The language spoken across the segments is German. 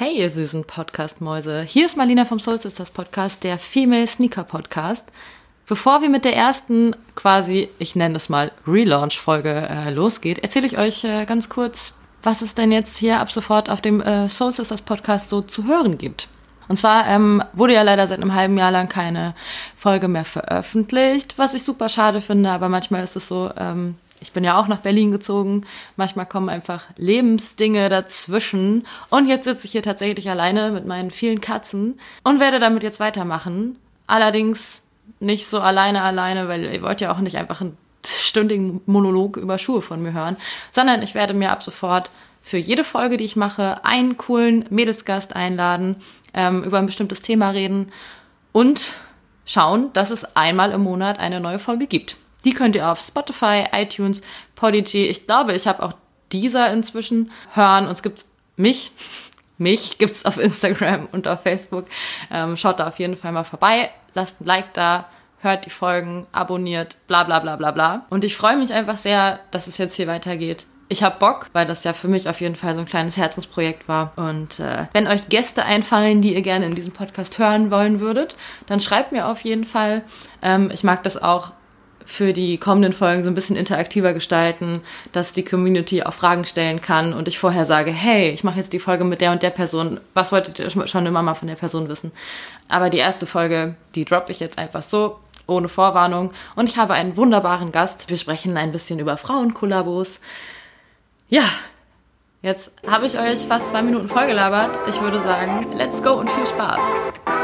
Hey, ihr süßen Podcast-Mäuse. Hier ist Marlina vom Soul Sisters Podcast, der Female Sneaker Podcast. Bevor wir mit der ersten quasi, ich nenne es mal, Relaunch-Folge äh, losgeht, erzähle ich euch äh, ganz kurz, was es denn jetzt hier ab sofort auf dem äh, Soul Sisters Podcast so zu hören gibt. Und zwar ähm, wurde ja leider seit einem halben Jahr lang keine Folge mehr veröffentlicht, was ich super schade finde, aber manchmal ist es so, ähm, ich bin ja auch nach Berlin gezogen. Manchmal kommen einfach Lebensdinge dazwischen. Und jetzt sitze ich hier tatsächlich alleine mit meinen vielen Katzen und werde damit jetzt weitermachen. Allerdings nicht so alleine alleine, weil ihr wollt ja auch nicht einfach einen stündigen Monolog über Schuhe von mir hören, sondern ich werde mir ab sofort für jede Folge, die ich mache, einen coolen Mädelsgast einladen, ähm, über ein bestimmtes Thema reden und schauen, dass es einmal im Monat eine neue Folge gibt. Die könnt ihr auf Spotify, iTunes, Podigy, ich glaube, ich habe auch dieser inzwischen hören. Und es gibt mich, mich gibt's auf Instagram und auf Facebook. Ähm, schaut da auf jeden Fall mal vorbei, lasst ein Like da, hört die Folgen, abonniert, bla bla bla bla bla. Und ich freue mich einfach sehr, dass es jetzt hier weitergeht. Ich habe Bock, weil das ja für mich auf jeden Fall so ein kleines Herzensprojekt war. Und äh, wenn euch Gäste einfallen, die ihr gerne in diesem Podcast hören wollen würdet, dann schreibt mir auf jeden Fall. Ähm, ich mag das auch, für die kommenden Folgen so ein bisschen interaktiver gestalten, dass die Community auch Fragen stellen kann und ich vorher sage, hey, ich mache jetzt die Folge mit der und der Person. Was wolltet ihr schon immer mal von der Person wissen? Aber die erste Folge, die droppe ich jetzt einfach so, ohne Vorwarnung. Und ich habe einen wunderbaren Gast. Wir sprechen ein bisschen über Frauenkollabos. Ja, jetzt habe ich euch fast zwei Minuten vollgelabert. Ich würde sagen, let's go und viel Spaß.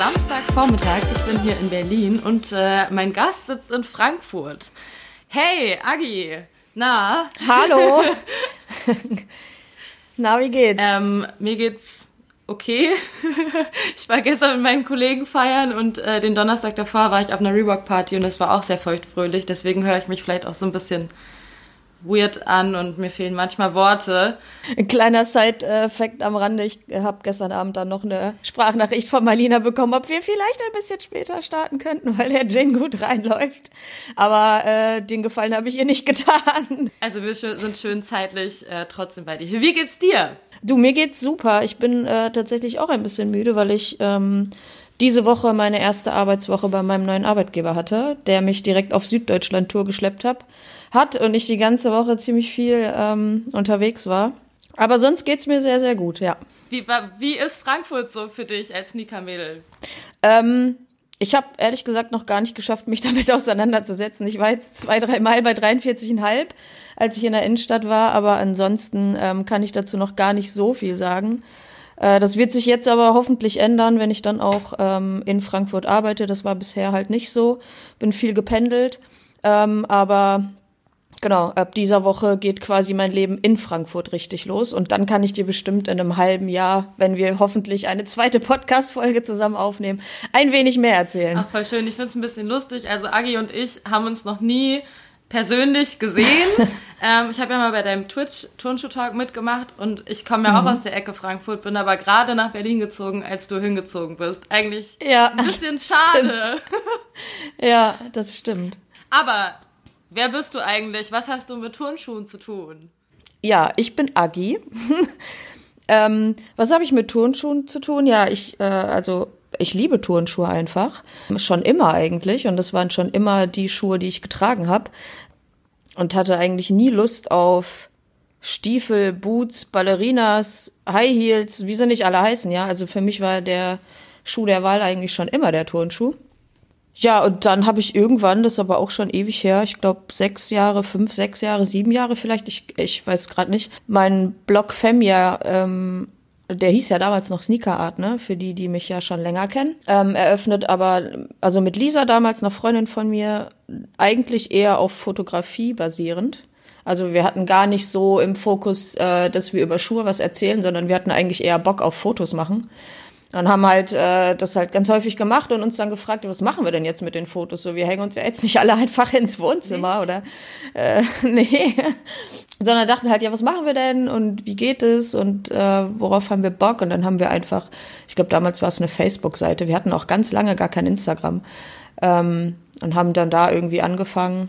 Samstagvormittag, ich bin hier in Berlin und äh, mein Gast sitzt in Frankfurt. Hey, Agi, na? Hallo. na, wie geht's? Ähm, mir geht's okay. ich war gestern mit meinen Kollegen feiern und äh, den Donnerstag davor war ich auf einer Reebok-Party und das war auch sehr feuchtfröhlich. Deswegen höre ich mich vielleicht auch so ein bisschen weird an und mir fehlen manchmal Worte. Ein kleiner Side-Fact am Rande. Ich habe gestern Abend dann noch eine Sprachnachricht von Marlina bekommen, ob wir vielleicht ein bisschen später starten könnten, weil der Jane gut reinläuft. Aber äh, den Gefallen habe ich ihr nicht getan. Also wir sind schön zeitlich äh, trotzdem bei dir. Wie geht's dir? Du, mir geht's super. Ich bin äh, tatsächlich auch ein bisschen müde, weil ich ähm, diese Woche meine erste Arbeitswoche bei meinem neuen Arbeitgeber hatte, der mich direkt auf Süddeutschland-Tour geschleppt hat hat und ich die ganze Woche ziemlich viel ähm, unterwegs war. Aber sonst geht's mir sehr, sehr gut, ja. Wie, wie ist Frankfurt so für dich als Sneaker-Mädel? Ähm, ich habe ehrlich gesagt noch gar nicht geschafft, mich damit auseinanderzusetzen. Ich war jetzt zwei, drei Mal bei 43,5, als ich in der Innenstadt war, aber ansonsten ähm, kann ich dazu noch gar nicht so viel sagen. Äh, das wird sich jetzt aber hoffentlich ändern, wenn ich dann auch ähm, in Frankfurt arbeite. Das war bisher halt nicht so. Bin viel gependelt. Ähm, aber Genau, ab dieser Woche geht quasi mein Leben in Frankfurt richtig los. Und dann kann ich dir bestimmt in einem halben Jahr, wenn wir hoffentlich eine zweite Podcast-Folge zusammen aufnehmen, ein wenig mehr erzählen. Ach, voll schön. Ich finde es ein bisschen lustig. Also Agi und ich haben uns noch nie persönlich gesehen. ähm, ich habe ja mal bei deinem Twitch Turnschuh Talk mitgemacht und ich komme ja mhm. auch aus der Ecke Frankfurt, bin aber gerade nach Berlin gezogen, als du hingezogen bist. Eigentlich ja, ein bisschen schade. ja, das stimmt. Aber Wer bist du eigentlich? Was hast du mit Turnschuhen zu tun? Ja, ich bin Agi. ähm, was habe ich mit Turnschuhen zu tun? Ja, ich, äh, also ich liebe Turnschuhe einfach. Schon immer eigentlich. Und das waren schon immer die Schuhe, die ich getragen habe. Und hatte eigentlich nie Lust auf Stiefel, Boots, Ballerinas, High Heels, wie sie nicht alle heißen, ja. Also für mich war der Schuh der Wahl eigentlich schon immer der Turnschuh. Ja, und dann habe ich irgendwann, das ist aber auch schon ewig her, ich glaube sechs Jahre, fünf, sechs Jahre, sieben Jahre vielleicht, ich, ich weiß gerade nicht, mein Blog Femia, ähm, der hieß ja damals noch Sneaker Art, ne, für die, die mich ja schon länger kennen, ähm, eröffnet, aber also mit Lisa damals, einer Freundin von mir, eigentlich eher auf Fotografie basierend. Also wir hatten gar nicht so im Fokus, äh, dass wir über Schuhe was erzählen, sondern wir hatten eigentlich eher Bock auf Fotos machen. Und haben halt äh, das halt ganz häufig gemacht und uns dann gefragt, was machen wir denn jetzt mit den Fotos? So, wir hängen uns ja jetzt nicht alle einfach ins Wohnzimmer nicht? oder äh, nee. Sondern dachten halt, ja, was machen wir denn und wie geht es und äh, worauf haben wir Bock? Und dann haben wir einfach, ich glaube, damals war es eine Facebook-Seite. Wir hatten auch ganz lange gar kein Instagram. Ähm, und haben dann da irgendwie angefangen,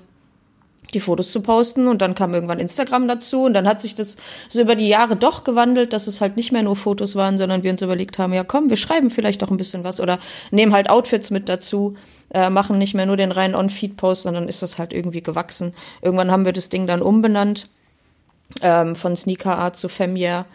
die Fotos zu posten und dann kam irgendwann Instagram dazu und dann hat sich das so über die Jahre doch gewandelt, dass es halt nicht mehr nur Fotos waren, sondern wir uns überlegt haben, ja komm, wir schreiben vielleicht doch ein bisschen was oder nehmen halt Outfits mit dazu, äh, machen nicht mehr nur den reinen On-Feed-Post, sondern ist das halt irgendwie gewachsen. Irgendwann haben wir das Ding dann umbenannt ähm, von Sneaker Art zu Femier.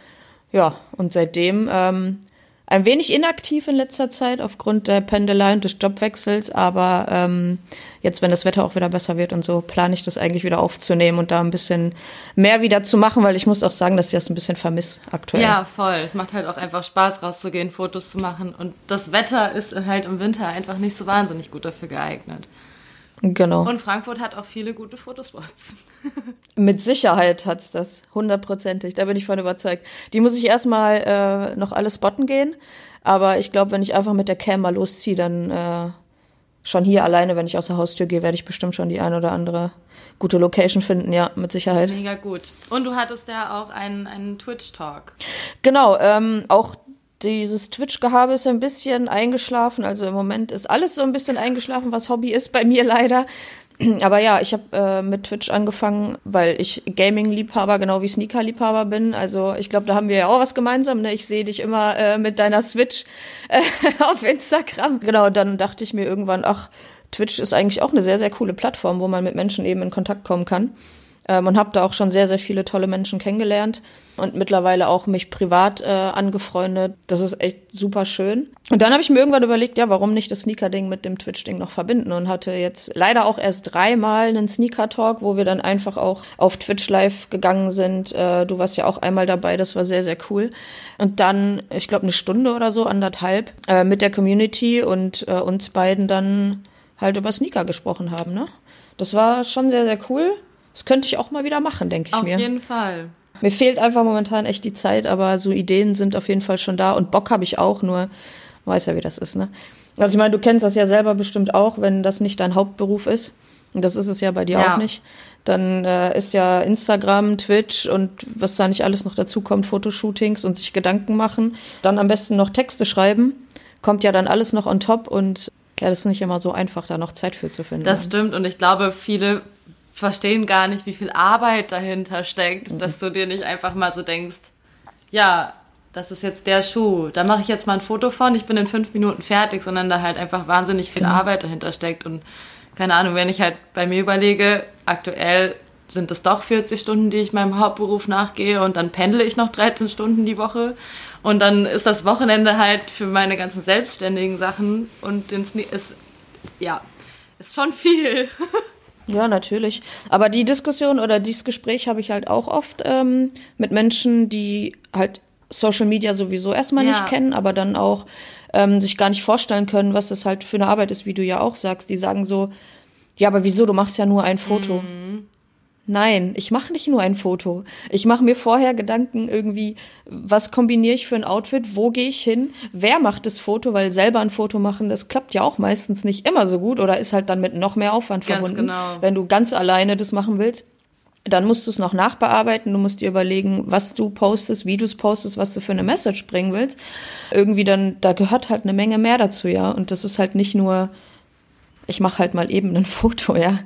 Ja, und seitdem ähm, ein wenig inaktiv in letzter Zeit aufgrund der Pendelei und des Jobwechsels, aber ähm, jetzt, wenn das Wetter auch wieder besser wird und so, plane ich das eigentlich wieder aufzunehmen und da ein bisschen mehr wieder zu machen, weil ich muss auch sagen, dass ich das ein bisschen vermisse aktuell. Ja, voll. Es macht halt auch einfach Spaß, rauszugehen, Fotos zu machen und das Wetter ist halt im Winter einfach nicht so wahnsinnig gut dafür geeignet. Genau. Und Frankfurt hat auch viele gute Fotospots. Mit Sicherheit hat's das, hundertprozentig. Da bin ich von überzeugt. Die muss ich erstmal äh, noch alle spotten gehen. Aber ich glaube, wenn ich einfach mit der Cam mal losziehe, dann äh, schon hier alleine, wenn ich aus der Haustür gehe, werde ich bestimmt schon die eine oder andere gute Location finden, ja, mit Sicherheit. Mega gut. Und du hattest ja auch einen, einen Twitch-Talk. Genau, ähm, auch dieses Twitch-Gehabe ist ein bisschen eingeschlafen. Also im Moment ist alles so ein bisschen eingeschlafen, was Hobby ist bei mir leider. Aber ja, ich habe äh, mit Twitch angefangen, weil ich Gaming-Liebhaber genau wie Sneaker-Liebhaber bin. Also ich glaube, da haben wir ja auch was gemeinsam. Ne? Ich sehe dich immer äh, mit deiner Switch äh, auf Instagram. Genau, dann dachte ich mir irgendwann, ach, Twitch ist eigentlich auch eine sehr, sehr coole Plattform, wo man mit Menschen eben in Kontakt kommen kann ähm, und habe da auch schon sehr, sehr viele tolle Menschen kennengelernt und mittlerweile auch mich privat äh, angefreundet. Das ist echt super schön. Und dann habe ich mir irgendwann überlegt, ja, warum nicht das Sneaker-Ding mit dem Twitch-Ding noch verbinden und hatte jetzt leider auch erst dreimal einen Sneaker-Talk, wo wir dann einfach auch auf Twitch live gegangen sind. Äh, du warst ja auch einmal dabei, das war sehr, sehr cool. Und dann, ich glaube, eine Stunde oder so, anderthalb, äh, mit der Community und äh, uns beiden dann halt über Sneaker gesprochen haben, ne? Das war schon sehr, sehr cool. Das könnte ich auch mal wieder machen, denke ich auf mir. Auf jeden Fall. Mir fehlt einfach momentan echt die Zeit, aber so Ideen sind auf jeden Fall schon da und Bock habe ich auch, nur weiß ja, wie das ist, ne? Also ich meine, du kennst das ja selber bestimmt auch, wenn das nicht dein Hauptberuf ist. Und das ist es ja bei dir ja. auch nicht. Dann äh, ist ja Instagram, Twitch und was da nicht alles noch dazu kommt, Fotoshootings und sich Gedanken machen. Dann am besten noch Texte schreiben. Kommt ja dann alles noch on top und ja, das ist nicht immer so einfach, da noch Zeit für zu finden. Das stimmt und ich glaube, viele verstehen gar nicht, wie viel Arbeit dahinter steckt, mhm. dass du dir nicht einfach mal so denkst, ja, das ist jetzt der Schuh, da mache ich jetzt mal ein Foto von, ich bin in fünf Minuten fertig, sondern da halt einfach wahnsinnig viel genau. Arbeit dahinter steckt und keine Ahnung, wenn ich halt bei mir überlege, aktuell sind es doch 40 Stunden, die ich meinem Hauptberuf nachgehe und dann pendle ich noch 13 Stunden die Woche und dann ist das Wochenende halt für meine ganzen selbstständigen Sachen und den Sne ist ja ist schon viel. Ja, natürlich. Aber die Diskussion oder dieses Gespräch habe ich halt auch oft ähm, mit Menschen, die halt Social Media sowieso erstmal ja. nicht kennen, aber dann auch ähm, sich gar nicht vorstellen können, was das halt für eine Arbeit ist, wie du ja auch sagst. Die sagen so, ja, aber wieso, du machst ja nur ein Foto. Mhm. Nein, ich mache nicht nur ein Foto. Ich mache mir vorher Gedanken irgendwie, was kombiniere ich für ein Outfit, wo gehe ich hin, wer macht das Foto, weil selber ein Foto machen, das klappt ja auch meistens nicht immer so gut oder ist halt dann mit noch mehr Aufwand ganz verbunden. Genau. Wenn du ganz alleine das machen willst, dann musst du es noch nachbearbeiten, du musst dir überlegen, was du postest, wie du es postest, was du für eine Message bringen willst. Irgendwie dann, da gehört halt eine Menge mehr dazu, ja. Und das ist halt nicht nur, ich mache halt mal eben ein Foto, ja.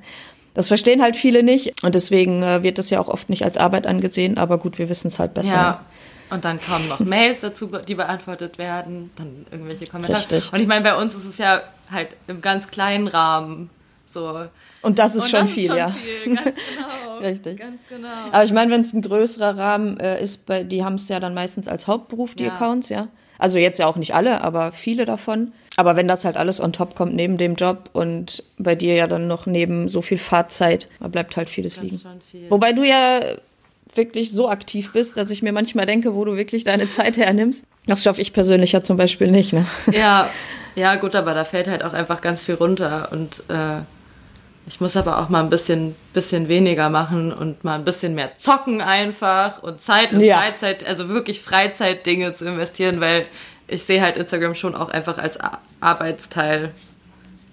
Das verstehen halt viele nicht und deswegen äh, wird das ja auch oft nicht als Arbeit angesehen, aber gut, wir wissen es halt besser. Ja. Und dann kommen noch Mails dazu, die beantwortet werden, dann irgendwelche Kommentare. Richtig. Und ich meine, bei uns ist es ja halt im ganz kleinen Rahmen so. Und das ist und schon das viel, ist schon ja. Viel, ganz genau. Richtig. Ganz genau. Aber ich meine, wenn es ein größerer Rahmen äh, ist, bei, die haben es ja dann meistens als Hauptberuf, die ja. Accounts, ja. Also jetzt ja auch nicht alle, aber viele davon. Aber wenn das halt alles on top kommt neben dem Job und bei dir ja dann noch neben so viel Fahrzeit, da bleibt halt vieles das liegen. Viel. Wobei du ja wirklich so aktiv bist, dass ich mir manchmal denke, wo du wirklich deine Zeit hernimmst. Das schaffe ich persönlich ja zum Beispiel nicht. Ne? Ja, ja gut, aber da fällt halt auch einfach ganz viel runter und äh, ich muss aber auch mal ein bisschen, bisschen weniger machen und mal ein bisschen mehr zocken einfach und Zeit und ja. Freizeit, also wirklich Freizeitdinge zu investieren, weil ich sehe halt Instagram schon auch einfach als Arbeitsteil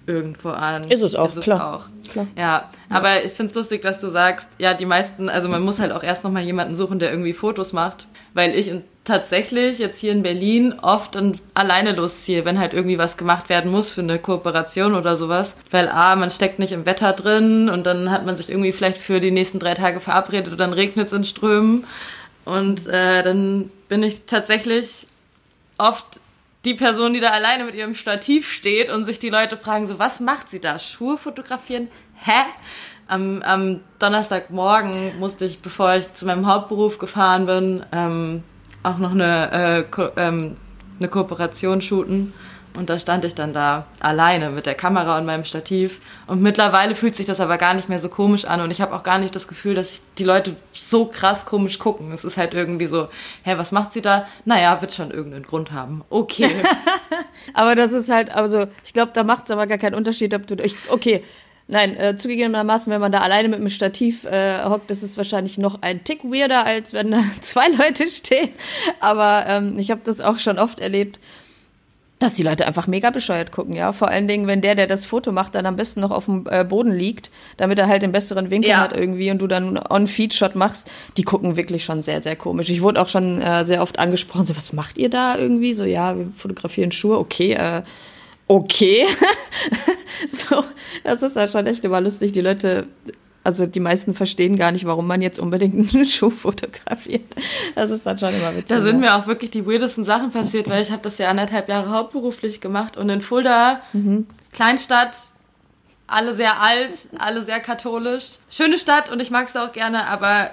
irgendwo an. Ist es auch, ist es klar. Auch. klar. Ja, aber ich finde es lustig, dass du sagst, ja, die meisten, also man muss halt auch erst nochmal jemanden suchen, der irgendwie Fotos macht, weil ich tatsächlich jetzt hier in Berlin oft dann alleine losziehe, wenn halt irgendwie was gemacht werden muss für eine Kooperation oder sowas. Weil A, man steckt nicht im Wetter drin und dann hat man sich irgendwie vielleicht für die nächsten drei Tage verabredet und dann regnet es in Strömen. Und äh, dann bin ich tatsächlich oft die Person, die da alleine mit ihrem Stativ steht und sich die Leute fragen, so, was macht sie da? Schuhe fotografieren? Hä? Am, am Donnerstagmorgen musste ich, bevor ich zu meinem Hauptberuf gefahren bin, ähm, auch noch eine, äh, Ko ähm, eine Kooperation shooten. Und da stand ich dann da alleine mit der Kamera und meinem Stativ. Und mittlerweile fühlt sich das aber gar nicht mehr so komisch an. Und ich habe auch gar nicht das Gefühl, dass die Leute so krass komisch gucken. Es ist halt irgendwie so, hä, was macht sie da? Naja, wird schon irgendeinen Grund haben. Okay. aber das ist halt, also ich glaube, da macht es aber gar keinen Unterschied, ob du. Ich, okay, Nein, äh, zugegebenermaßen, wenn man da alleine mit dem Stativ äh, hockt, ist es wahrscheinlich noch ein Tick weirder, als wenn da zwei Leute stehen. Aber ähm, ich habe das auch schon oft erlebt, dass die Leute einfach mega bescheuert gucken, ja. Vor allen Dingen, wenn der, der das Foto macht, dann am besten noch auf dem äh, Boden liegt, damit er halt den besseren Winkel ja. hat irgendwie und du dann On-Feed-Shot machst, die gucken wirklich schon sehr, sehr komisch. Ich wurde auch schon äh, sehr oft angesprochen, so, was macht ihr da irgendwie? So, ja, wir fotografieren Schuhe, okay, äh, okay. so, das ist da schon echt immer lustig. Die Leute, also die meisten verstehen gar nicht, warum man jetzt unbedingt einen Schuh fotografiert. Das ist dann schon immer witzig. Da sind mir auch wirklich die weirdesten Sachen passiert, weil ich habe das ja anderthalb Jahre hauptberuflich gemacht und in Fulda, mhm. Kleinstadt, alle sehr alt, alle sehr katholisch. Schöne Stadt und ich mag es auch gerne, aber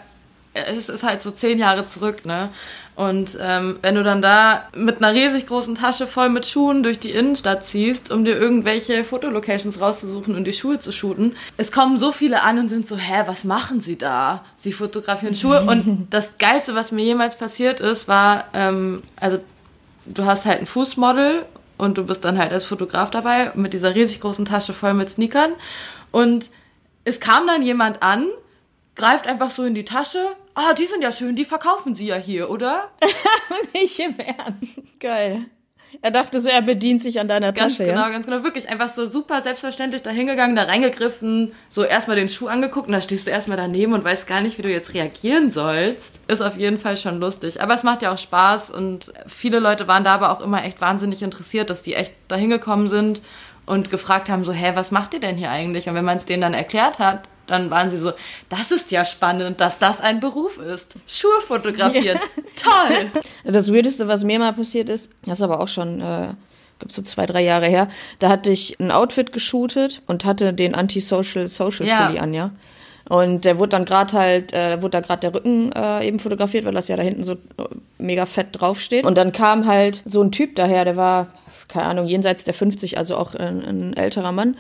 es ist halt so zehn Jahre zurück, ne? Und ähm, wenn du dann da mit einer riesig großen Tasche voll mit Schuhen durch die Innenstadt ziehst, um dir irgendwelche Fotolocations rauszusuchen und die Schuhe zu shooten, es kommen so viele an und sind so, hä, was machen sie da? Sie fotografieren Schuhe. und das Geilste, was mir jemals passiert ist, war, ähm, also du hast halt ein Fußmodel und du bist dann halt als Fotograf dabei mit dieser riesig großen Tasche voll mit Sneakern. Und es kam dann jemand an, greift einfach so in die Tasche, ah, die sind ja schön, die verkaufen sie ja hier, oder? Nicht im Ernst. Geil. Er dachte so, er bedient sich an deiner ganz Tasche. Ganz genau, ja? ganz genau. Wirklich einfach so super selbstverständlich da hingegangen, da reingegriffen, so erstmal den Schuh angeguckt und da stehst du erstmal daneben und weißt gar nicht, wie du jetzt reagieren sollst. Ist auf jeden Fall schon lustig. Aber es macht ja auch Spaß und viele Leute waren da aber auch immer echt wahnsinnig interessiert, dass die echt da hingekommen sind und gefragt haben, so, hä, was macht ihr denn hier eigentlich? Und wenn man es denen dann erklärt hat, dann waren sie so, das ist ja spannend, dass das ein Beruf ist. Schuhe fotografieren. Ja. Toll. Das Weirdeste, was mir mal passiert ist, das ist aber auch schon, äh, glaube so zwei, drei Jahre her, da hatte ich ein Outfit geshootet und hatte den Anti-Social Social Pulli ja. an, ja. Und der wurde dann gerade halt, äh, wurde da gerade der Rücken äh, eben fotografiert, weil das ja da hinten so äh, mega fett draufsteht. Und dann kam halt so ein Typ daher, der war, keine Ahnung, jenseits der 50, also auch ein, ein älterer Mann.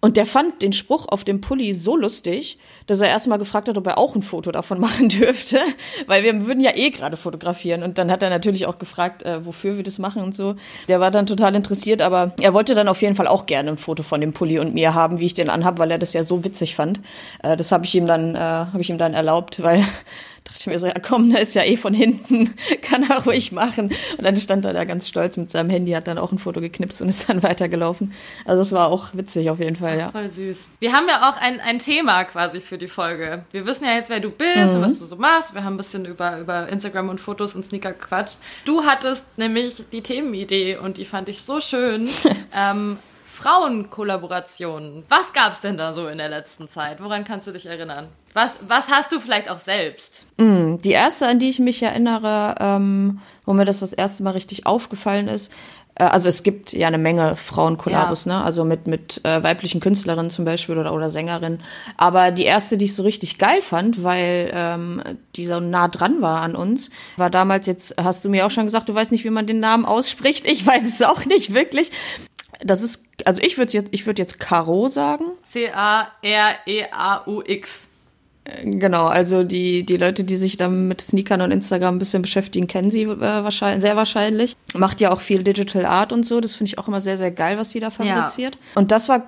Und der fand den Spruch auf dem Pulli so lustig, dass er erstmal gefragt hat, ob er auch ein Foto davon machen dürfte, weil wir würden ja eh gerade fotografieren. Und dann hat er natürlich auch gefragt, äh, wofür wir das machen und so. Der war dann total interessiert, aber er wollte dann auf jeden Fall auch gerne ein Foto von dem Pulli und mir haben, wie ich den anhab, weil er das ja so witzig fand. Äh, das habe ich ihm dann, äh, habe ich ihm dann erlaubt, weil dachte ich mir so, ja komm, der ist ja eh von hinten, kann er ruhig machen. Und dann stand er da ganz stolz mit seinem Handy, hat dann auch ein Foto geknipst und ist dann weitergelaufen. Also es war auch witzig auf jeden Fall, ja. Voll süß. Wir haben ja auch ein, ein Thema quasi für die Folge. Wir wissen ja jetzt, wer du bist mhm. und was du so machst. Wir haben ein bisschen über, über Instagram und Fotos und Sneaker gequatscht. Du hattest nämlich die Themenidee und die fand ich so schön. ähm, Frauenkollaborationen. Was gab es denn da so in der letzten Zeit? Woran kannst du dich erinnern? Was, was hast du vielleicht auch selbst? Mm, die erste, an die ich mich erinnere, ähm, wo mir das das erste Mal richtig aufgefallen ist, äh, also es gibt ja eine Menge Frauenkollabos, ja. ne? Also mit, mit äh, weiblichen Künstlerinnen zum Beispiel oder, oder Sängerinnen. Aber die erste, die ich so richtig geil fand, weil ähm, die so nah dran war an uns, war damals jetzt, hast du mir auch schon gesagt, du weißt nicht, wie man den Namen ausspricht. Ich weiß es auch nicht wirklich. Das ist, also ich würde jetzt, ich würde jetzt Caro sagen. C-A-R-E-A-U-X. Genau, also die, die Leute, die sich dann mit Sneakern und Instagram ein bisschen beschäftigen, kennen sie äh, wahrscheinlich, sehr wahrscheinlich. Macht ja auch viel Digital Art und so. Das finde ich auch immer sehr, sehr geil, was sie da fabriziert. Ja. Und das war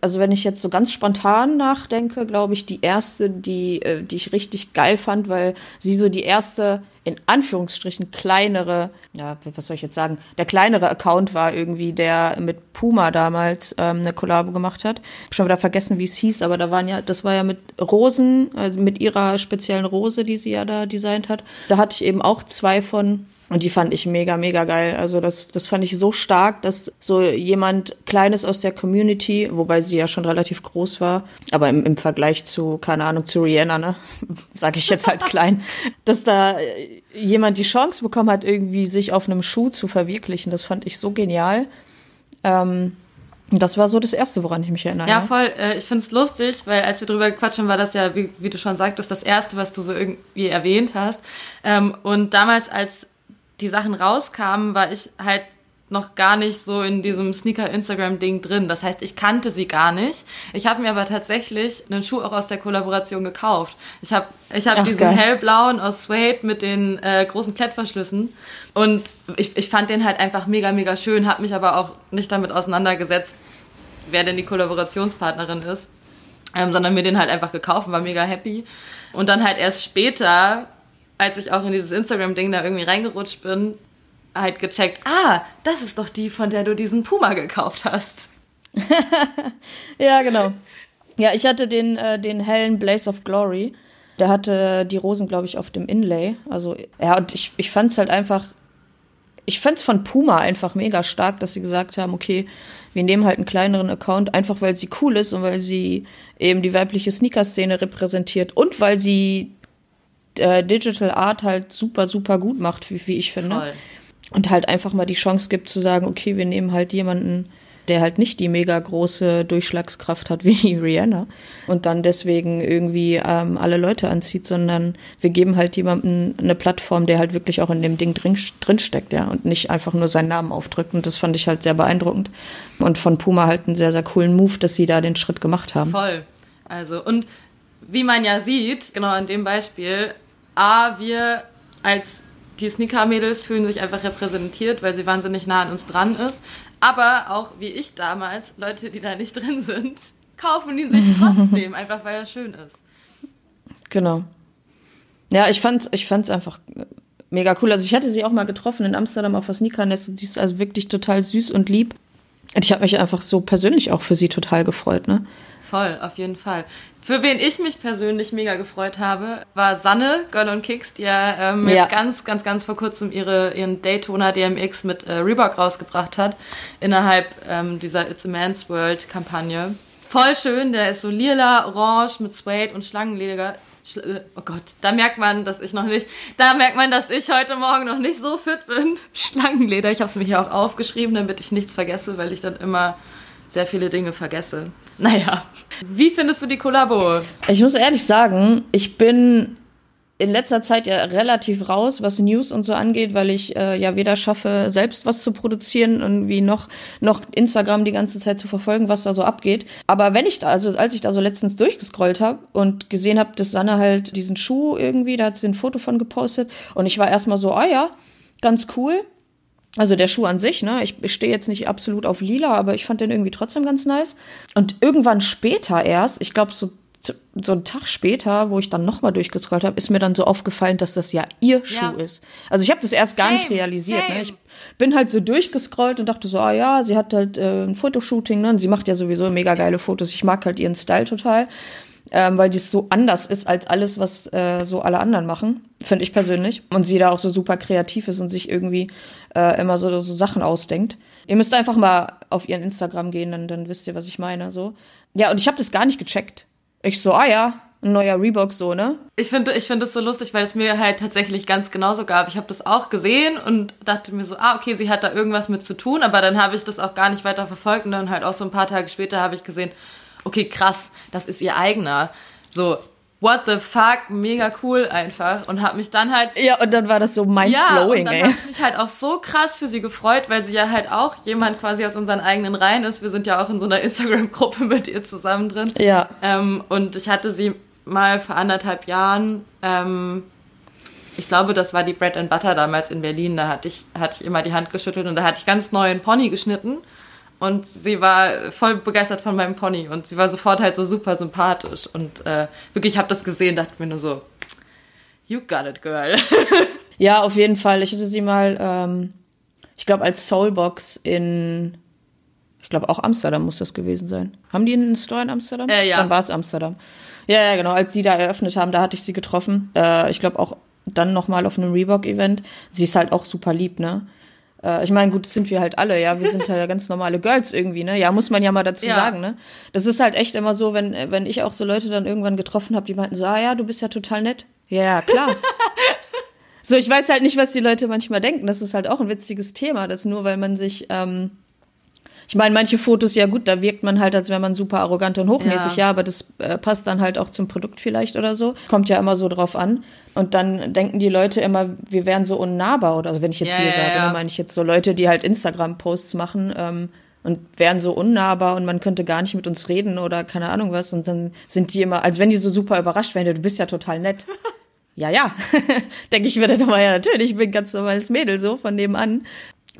also wenn ich jetzt so ganz spontan nachdenke, glaube ich, die erste, die, äh, die ich richtig geil fand, weil sie so die erste, in Anführungsstrichen, kleinere, ja, was soll ich jetzt sagen, der kleinere Account war irgendwie, der mit Puma damals ähm, eine Kollabo gemacht hat. Hab schon wieder vergessen, wie es hieß, aber da waren ja, das war ja mit Rosen, also mit ihrer speziellen Rose, die sie ja da designt hat. Da hatte ich eben auch zwei von. Und die fand ich mega, mega geil. Also das, das fand ich so stark, dass so jemand Kleines aus der Community, wobei sie ja schon relativ groß war, aber im, im Vergleich zu, keine Ahnung, zu Rihanna, ne, sag ich jetzt halt klein, dass da jemand die Chance bekommen hat, irgendwie sich auf einem Schuh zu verwirklichen. Das fand ich so genial. Ähm, das war so das Erste, woran ich mich erinnere. Ja, voll. Äh, ich find's lustig, weil als wir drüber quatschen, war das ja, wie, wie, du schon sagtest, das Erste, was du so irgendwie erwähnt hast. Ähm, und damals, als die Sachen rauskamen, war ich halt noch gar nicht so in diesem Sneaker-Instagram-Ding drin. Das heißt, ich kannte sie gar nicht. Ich habe mir aber tatsächlich einen Schuh auch aus der Kollaboration gekauft. Ich habe ich hab diesen geil. hellblauen aus Suede mit den äh, großen Klettverschlüssen. Und ich, ich fand den halt einfach mega, mega schön, habe mich aber auch nicht damit auseinandergesetzt, wer denn die Kollaborationspartnerin ist. Ähm, sondern mir den halt einfach gekauft und war mega happy. Und dann halt erst später als ich auch in dieses Instagram-Ding da irgendwie reingerutscht bin, halt gecheckt, ah, das ist doch die, von der du diesen Puma gekauft hast. ja, genau. Ja, ich hatte den, äh, den hellen Blaze of Glory. Der hatte die Rosen, glaube ich, auf dem Inlay. Also, ja, und ich, ich fand es halt einfach, ich fand es von Puma einfach mega stark, dass sie gesagt haben, okay, wir nehmen halt einen kleineren Account, einfach weil sie cool ist und weil sie eben die weibliche Sneaker-Szene repräsentiert und weil sie äh, Digital Art halt super, super gut macht, wie, wie ich finde. Voll. Und halt einfach mal die Chance gibt zu sagen, okay, wir nehmen halt jemanden, der halt nicht die mega große Durchschlagskraft hat wie Rihanna und dann deswegen irgendwie ähm, alle Leute anzieht, sondern wir geben halt jemandem eine Plattform, der halt wirklich auch in dem Ding drin, drinsteckt, ja, und nicht einfach nur seinen Namen aufdrückt. Und das fand ich halt sehr beeindruckend. Und von Puma halt einen sehr, sehr coolen Move, dass sie da den Schritt gemacht haben. Voll. Also, und wie man ja sieht, genau an dem Beispiel, A, wir als die Sneaker-Mädels fühlen sich einfach repräsentiert, weil sie wahnsinnig nah an uns dran ist. Aber auch wie ich damals, Leute, die da nicht drin sind, kaufen die sich trotzdem, einfach weil es schön ist. Genau. Ja, ich fand's, ich fand's einfach mega cool. Also ich hatte sie auch mal getroffen in Amsterdam auf der Sneakernest und sie ist also wirklich total süß und lieb. Ich habe mich einfach so persönlich auch für sie total gefreut, ne? Voll, auf jeden Fall. Für wen ich mich persönlich mega gefreut habe, war Sanne, Girl und Kicks, die ja, ähm, ja. jetzt ganz, ganz, ganz vor kurzem ihre, ihren Daytona DMX mit äh, Reebok rausgebracht hat, innerhalb ähm, dieser It's a Man's World Kampagne. Voll schön, der ist so lila, orange mit Suede und Schlangenleder. Äh, oh Gott, da merkt man, dass ich noch nicht, da merkt man, dass ich heute Morgen noch nicht so fit bin. Schlangenleder, ich habe es mir hier auch aufgeschrieben, damit ich nichts vergesse, weil ich dann immer sehr viele Dinge vergesse. Naja, wie findest du die Kollabo? Ich muss ehrlich sagen, ich bin in letzter Zeit ja relativ raus, was News und so angeht, weil ich äh, ja weder schaffe, selbst was zu produzieren und wie noch, noch Instagram die ganze Zeit zu verfolgen, was da so abgeht. Aber wenn ich da, also als ich da so letztens durchgescrollt habe und gesehen habe, dass Sanne halt diesen Schuh irgendwie, da hat sie ein Foto von gepostet und ich war erstmal so, ah ja, ganz cool. Also der Schuh an sich, ne? Ich stehe jetzt nicht absolut auf lila, aber ich fand den irgendwie trotzdem ganz nice. Und irgendwann später erst, ich glaube so so einen Tag später, wo ich dann nochmal durchgescrollt habe, ist mir dann so aufgefallen, dass das ja ihr Schuh ja. ist. Also ich habe das erst same, gar nicht realisiert. Ne? Ich bin halt so durchgescrollt und dachte so, ah ja, sie hat halt äh, ein Fotoshooting, ne? Und sie macht ja sowieso mega geile Fotos. Ich mag halt ihren Style total ähm, weil dies so anders ist als alles, was äh, so alle anderen machen, finde ich persönlich. Und sie da auch so super kreativ ist und sich irgendwie äh, immer so, so Sachen ausdenkt. Ihr müsst einfach mal auf ihren Instagram gehen, dann, dann wisst ihr, was ich meine. So. Ja, und ich habe das gar nicht gecheckt. Ich so, ah ja, ein neuer Reebok so, ne? Ich finde ich finde das so lustig, weil es mir halt tatsächlich ganz genauso gab. Ich habe das auch gesehen und dachte mir so, ah, okay, sie hat da irgendwas mit zu tun, aber dann habe ich das auch gar nicht weiter verfolgt und dann halt auch so ein paar Tage später habe ich gesehen, okay, krass, das ist ihr eigener. So, what the fuck, mega cool einfach. Und hab mich dann halt. Ja, und dann war das so mindblowing, ja, und dann ey. hab ich mich halt auch so krass für sie gefreut, weil sie ja halt auch jemand quasi aus unseren eigenen Reihen ist. Wir sind ja auch in so einer Instagram-Gruppe mit ihr zusammen drin. Ja. Ähm, und ich hatte sie mal vor anderthalb Jahren, ähm, ich glaube, das war die Bread and Butter damals in Berlin, da hatte ich, hatte ich immer die Hand geschüttelt und da hatte ich ganz neuen Pony geschnitten und sie war voll begeistert von meinem Pony und sie war sofort halt so super sympathisch und äh, wirklich, ich habe das gesehen, dachte mir nur so, you got it, girl. ja, auf jeden Fall. Ich hatte sie mal, ähm, ich glaube, als Soulbox in, ich glaube auch Amsterdam muss das gewesen sein. Haben die einen Store in Amsterdam? Äh, ja. Dann war es Amsterdam. Ja, ja, genau. Als sie da eröffnet haben, da hatte ich sie getroffen. Äh, ich glaube auch dann nochmal auf einem Reebok-Event. Sie ist halt auch super lieb, ne? Äh, ich meine, gut, das sind wir halt alle, ja. Wir sind halt ganz normale Girls irgendwie, ne? Ja, muss man ja mal dazu ja. sagen, ne? Das ist halt echt immer so, wenn, wenn ich auch so Leute dann irgendwann getroffen habe, die meinten so, ah ja, du bist ja total nett. Ja, ja, klar. so, ich weiß halt nicht, was die Leute manchmal denken. Das ist halt auch ein witziges Thema, dass nur weil man sich ähm, ich meine, manche Fotos, ja gut, da wirkt man halt, als wäre man super arrogant und hochnäsig, ja, ja aber das äh, passt dann halt auch zum Produkt vielleicht oder so. Kommt ja immer so drauf an. Und dann denken die Leute immer, wir wären so unnahbar oder also wenn ich jetzt ja, wir sage, ja. Ne, meine ich jetzt so Leute, die halt Instagram-Posts machen ähm, und wären so unnahbar und man könnte gar nicht mit uns reden oder keine Ahnung was. Und dann sind die immer, als wenn die so super überrascht wären, du bist ja total nett. ja, ja, denke ich mir dann immer, ja, natürlich, ich bin ganz normales Mädel, so von nebenan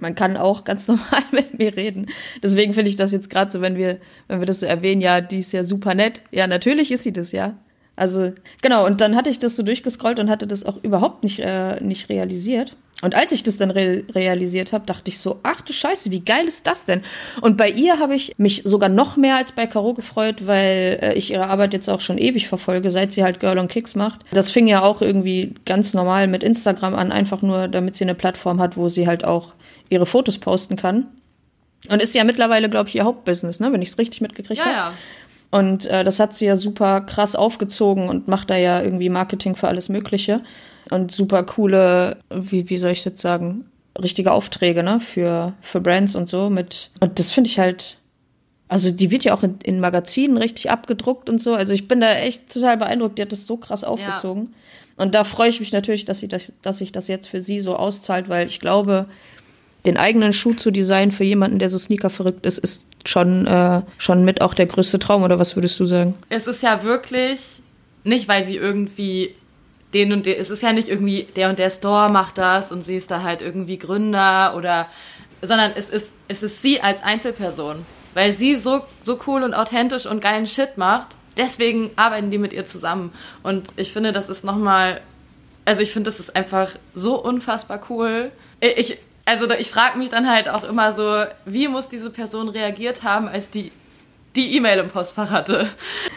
man kann auch ganz normal mit mir reden. Deswegen finde ich das jetzt gerade so, wenn wir, wenn wir das so erwähnen, ja, die ist ja super nett. Ja, natürlich ist sie das, ja. Also, genau, und dann hatte ich das so durchgescrollt und hatte das auch überhaupt nicht, äh, nicht realisiert. Und als ich das dann re realisiert habe, dachte ich so, ach du Scheiße, wie geil ist das denn? Und bei ihr habe ich mich sogar noch mehr als bei Caro gefreut, weil äh, ich ihre Arbeit jetzt auch schon ewig verfolge, seit sie halt Girl on Kicks macht. Das fing ja auch irgendwie ganz normal mit Instagram an, einfach nur, damit sie eine Plattform hat, wo sie halt auch ihre Fotos posten kann. Und ist ja mittlerweile, glaube ich, ihr Hauptbusiness, ne? wenn ich es richtig mitgekriegt ja, habe. Ja. Und äh, das hat sie ja super krass aufgezogen und macht da ja irgendwie Marketing für alles Mögliche. Und super coole, wie, wie soll ich jetzt sagen, richtige Aufträge, ne, für, für Brands und so mit. Und das finde ich halt, also die wird ja auch in, in, Magazinen richtig abgedruckt und so. Also ich bin da echt total beeindruckt, die hat das so krass aufgezogen. Ja. Und da freue ich mich natürlich, dass, sie das, dass sich das jetzt für sie so auszahlt, weil ich glaube, den eigenen Schuh zu designen für jemanden, der so Sneaker verrückt ist, ist schon, äh, schon mit auch der größte Traum, oder was würdest du sagen? Es ist ja wirklich nicht, weil sie irgendwie den und der, es ist ja nicht irgendwie der und der Store macht das und sie ist da halt irgendwie Gründer oder, sondern es ist, es ist sie als Einzelperson, weil sie so, so cool und authentisch und geilen Shit macht. Deswegen arbeiten die mit ihr zusammen. Und ich finde, das ist nochmal, also ich finde, das ist einfach so unfassbar cool. Ich, also ich frage mich dann halt auch immer so, wie muss diese Person reagiert haben, als die die E-Mail im Postfach hatte?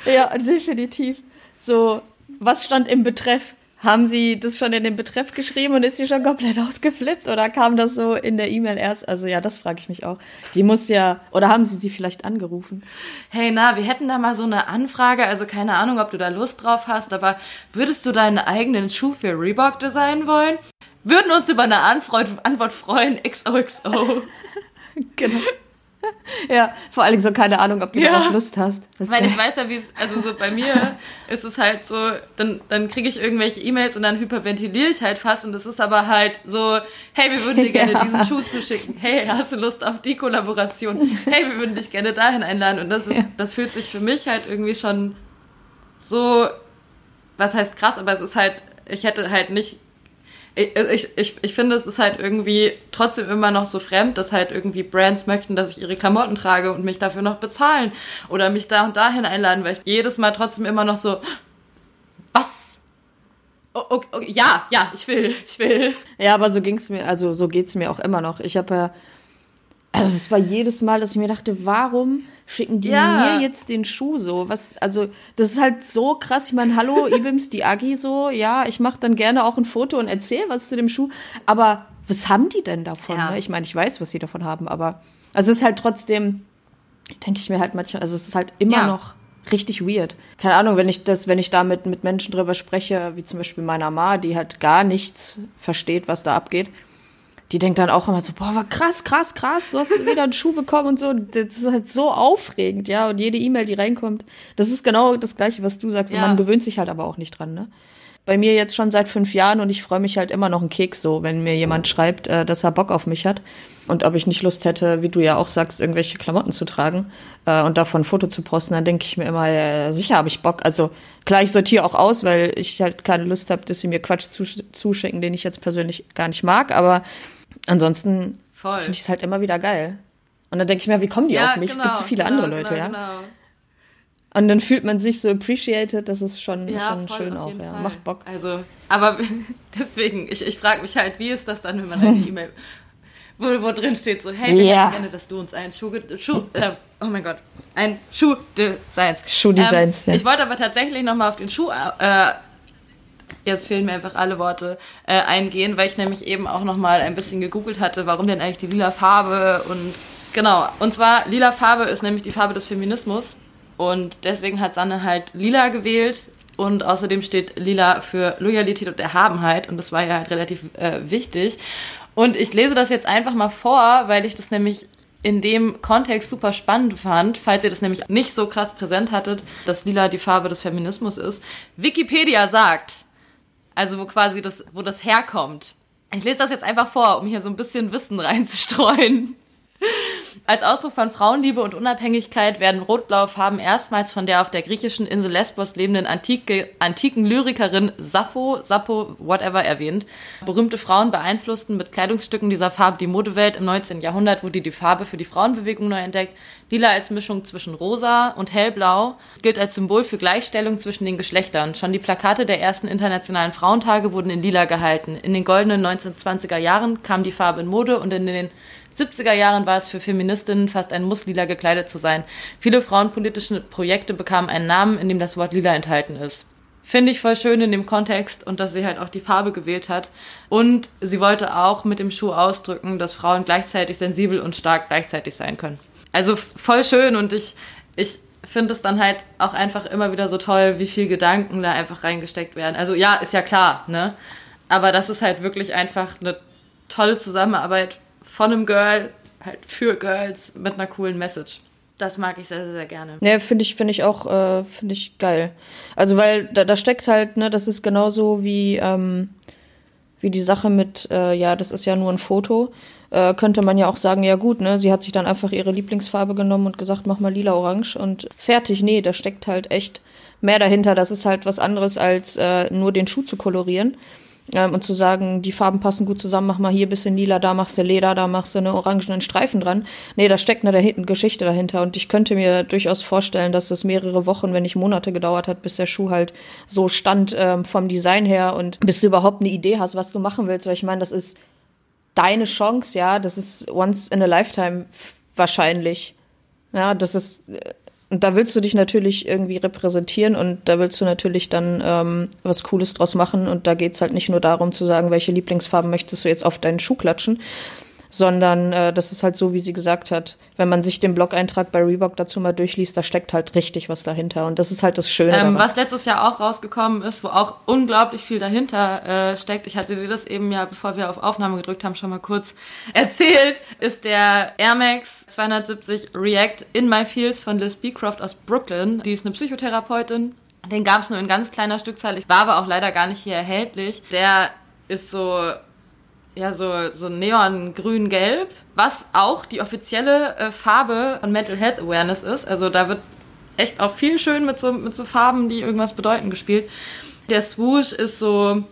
Ja, definitiv. So, was stand im Betreff? Haben Sie das schon in den Betreff geschrieben und ist sie schon komplett ausgeflippt oder kam das so in der E-Mail erst? Also ja, das frage ich mich auch. Die muss ja, oder haben Sie sie vielleicht angerufen? Hey, na, wir hätten da mal so eine Anfrage, also keine Ahnung, ob du da Lust drauf hast, aber würdest du deinen eigenen Schuh für Reebok designen wollen? Würden uns über eine Antwort freuen, XOXO. genau. Ja, vor allem so keine Ahnung, ob du ja. darauf Lust hast. Das Weil ich weiß ja, wie es, also so bei mir ist es halt so, dann, dann kriege ich irgendwelche E-Mails und dann hyperventiliere ich halt fast und es ist aber halt so, hey, wir würden dir gerne ja. diesen Schuh zuschicken. Hey, hast du Lust auf die Kollaboration? Hey, wir würden dich gerne dahin einladen und das ist, ja. das fühlt sich für mich halt irgendwie schon so, was heißt krass, aber es ist halt, ich hätte halt nicht ich, ich, ich finde, es ist halt irgendwie trotzdem immer noch so fremd, dass halt irgendwie Brands möchten, dass ich ihre Klamotten trage und mich dafür noch bezahlen oder mich da und dahin einladen, weil ich jedes Mal trotzdem immer noch so, was? Okay, okay, ja, ja, ich will, ich will. Ja, aber so ging's mir, also so geht's mir auch immer noch. Ich habe ja also es war jedes Mal, dass ich mir dachte, warum schicken die ja. mir jetzt den Schuh so? Was, also das ist halt so krass. Ich meine, hallo, Ibims, die Agi so, ja, ich mache dann gerne auch ein Foto und erzähle was zu dem Schuh. Aber was haben die denn davon? Ja. Ne? Ich meine, ich weiß, was sie davon haben, aber also es ist halt trotzdem, denke ich mir halt manchmal, also es ist halt immer ja. noch richtig weird. Keine Ahnung, wenn ich das, wenn ich da mit, mit Menschen drüber spreche, wie zum Beispiel meiner Ma, die halt gar nichts versteht, was da abgeht die denkt dann auch immer so, boah, war krass, krass, krass, du hast wieder einen Schuh bekommen und so. Das ist halt so aufregend, ja. Und jede E-Mail, die reinkommt, das ist genau das Gleiche, was du sagst. Ja. Und man gewöhnt sich halt aber auch nicht dran, ne? Bei mir jetzt schon seit fünf Jahren und ich freue mich halt immer noch einen Keks so, wenn mir jemand schreibt, äh, dass er Bock auf mich hat und ob ich nicht Lust hätte, wie du ja auch sagst, irgendwelche Klamotten zu tragen äh, und davon ein Foto zu posten, dann denke ich mir immer, äh, sicher habe ich Bock. Also klar, ich sortiere auch aus, weil ich halt keine Lust habe, dass sie mir Quatsch zuschicken, den ich jetzt persönlich gar nicht mag, aber Ansonsten finde ich es halt immer wieder geil. Und dann denke ich mir, wie kommen die Ja, auf mich? es genau, gibt so viele genau, andere Leute, genau, ja. Genau. Und dann fühlt man sich so appreciated, das ist schon, Ja, schon voll, schön auch, ja. Fall. Macht Bock. Also, aber deswegen, ich, ich frage mich halt, wie ist das dann, wenn man eine E-Mail, wo, wo drin steht so, hey, wir Ja. hätten gerne, dass du uns ein Schuh, Schuh äh, oh mein Gott, ein Schuh-Designs. Schuhdesigns, ähm, ja. Ich wollte aber tatsächlich nochmal auf den Schuh, äh, jetzt fehlen mir einfach alle Worte, äh, eingehen, weil ich nämlich eben auch nochmal ein bisschen gegoogelt hatte, warum denn eigentlich die lila Farbe und genau, und zwar lila Farbe ist nämlich die Farbe des Feminismus. Und deswegen hat Sanne halt lila gewählt. Und außerdem steht lila für Loyalität und Erhabenheit. Und das war ja halt relativ äh, wichtig. Und ich lese das jetzt einfach mal vor, weil ich das nämlich in dem Kontext super spannend fand, falls ihr das nämlich nicht so krass präsent hattet, dass lila die Farbe des Feminismus ist. Wikipedia sagt, also wo quasi das, wo das herkommt. Ich lese das jetzt einfach vor, um hier so ein bisschen Wissen reinzustreuen. Als Ausdruck von Frauenliebe und Unabhängigkeit werden rot-blaue Farben erstmals von der auf der griechischen Insel Lesbos lebenden antike, antiken Lyrikerin Sappho, Sappho, whatever erwähnt. Berühmte Frauen beeinflussten mit Kleidungsstücken dieser Farbe die Modewelt. Im 19. Jahrhundert wurde die Farbe für die Frauenbewegung neu entdeckt. Lila als Mischung zwischen rosa und hellblau gilt als Symbol für Gleichstellung zwischen den Geschlechtern. Schon die Plakate der ersten internationalen Frauentage wurden in lila gehalten. In den goldenen 1920er Jahren kam die Farbe in Mode und in den 70er Jahren war es für Feministinnen fast ein Muss, lila gekleidet zu sein. Viele frauenpolitische Projekte bekamen einen Namen, in dem das Wort lila enthalten ist. Finde ich voll schön in dem Kontext und dass sie halt auch die Farbe gewählt hat. Und sie wollte auch mit dem Schuh ausdrücken, dass Frauen gleichzeitig sensibel und stark gleichzeitig sein können. Also voll schön und ich, ich finde es dann halt auch einfach immer wieder so toll, wie viel Gedanken da einfach reingesteckt werden. Also ja, ist ja klar, ne? Aber das ist halt wirklich einfach eine tolle Zusammenarbeit von einem Girl, halt für Girls mit einer coolen Message. Das mag ich sehr, sehr, sehr gerne. Ja, finde ich, finde ich auch, äh, finde ich geil. Also, weil da, da steckt halt, ne, das ist genauso wie, ähm, wie die Sache mit, äh, ja, das ist ja nur ein Foto. Äh, könnte man ja auch sagen, ja gut, ne, sie hat sich dann einfach ihre Lieblingsfarbe genommen und gesagt, mach mal lila-orange und fertig. Nee, da steckt halt echt mehr dahinter. Das ist halt was anderes, als äh, nur den Schuh zu kolorieren. Ähm, und zu sagen, die Farben passen gut zusammen, mach mal hier ein bisschen lila, da machst du Leder, da machst du eine orangenen Streifen dran. Nee, da steckt eine dahinten Geschichte dahinter. Und ich könnte mir durchaus vorstellen, dass es mehrere Wochen, wenn nicht Monate gedauert hat, bis der Schuh halt so stand ähm, vom Design her und bis du überhaupt eine Idee hast, was du machen willst. Weil ich meine, das ist deine Chance, ja, das ist once in a lifetime wahrscheinlich. Ja, das ist, und da willst du dich natürlich irgendwie repräsentieren und da willst du natürlich dann ähm, was Cooles draus machen. Und da geht's halt nicht nur darum zu sagen, welche Lieblingsfarben möchtest du jetzt auf deinen Schuh klatschen, sondern äh, das ist halt so, wie sie gesagt hat. Wenn man sich den Blog-Eintrag bei Reebok dazu mal durchliest, da steckt halt richtig was dahinter. Und das ist halt das Schöne. Ähm, was letztes Jahr auch rausgekommen ist, wo auch unglaublich viel dahinter äh, steckt, ich hatte dir das eben ja, bevor wir auf Aufnahme gedrückt haben, schon mal kurz erzählt, ist der Air Max 270 React in My Fields von Liz Beecroft aus Brooklyn. Die ist eine Psychotherapeutin. Den gab es nur in ganz kleiner Stückzahl. Ich war aber auch leider gar nicht hier erhältlich. Der ist so ja, so, so neon-grün-gelb, was auch die offizielle äh, Farbe von Mental Health Awareness ist. Also da wird echt auch viel schön mit so, mit so Farben, die irgendwas bedeuten, gespielt. Der Swoosh ist so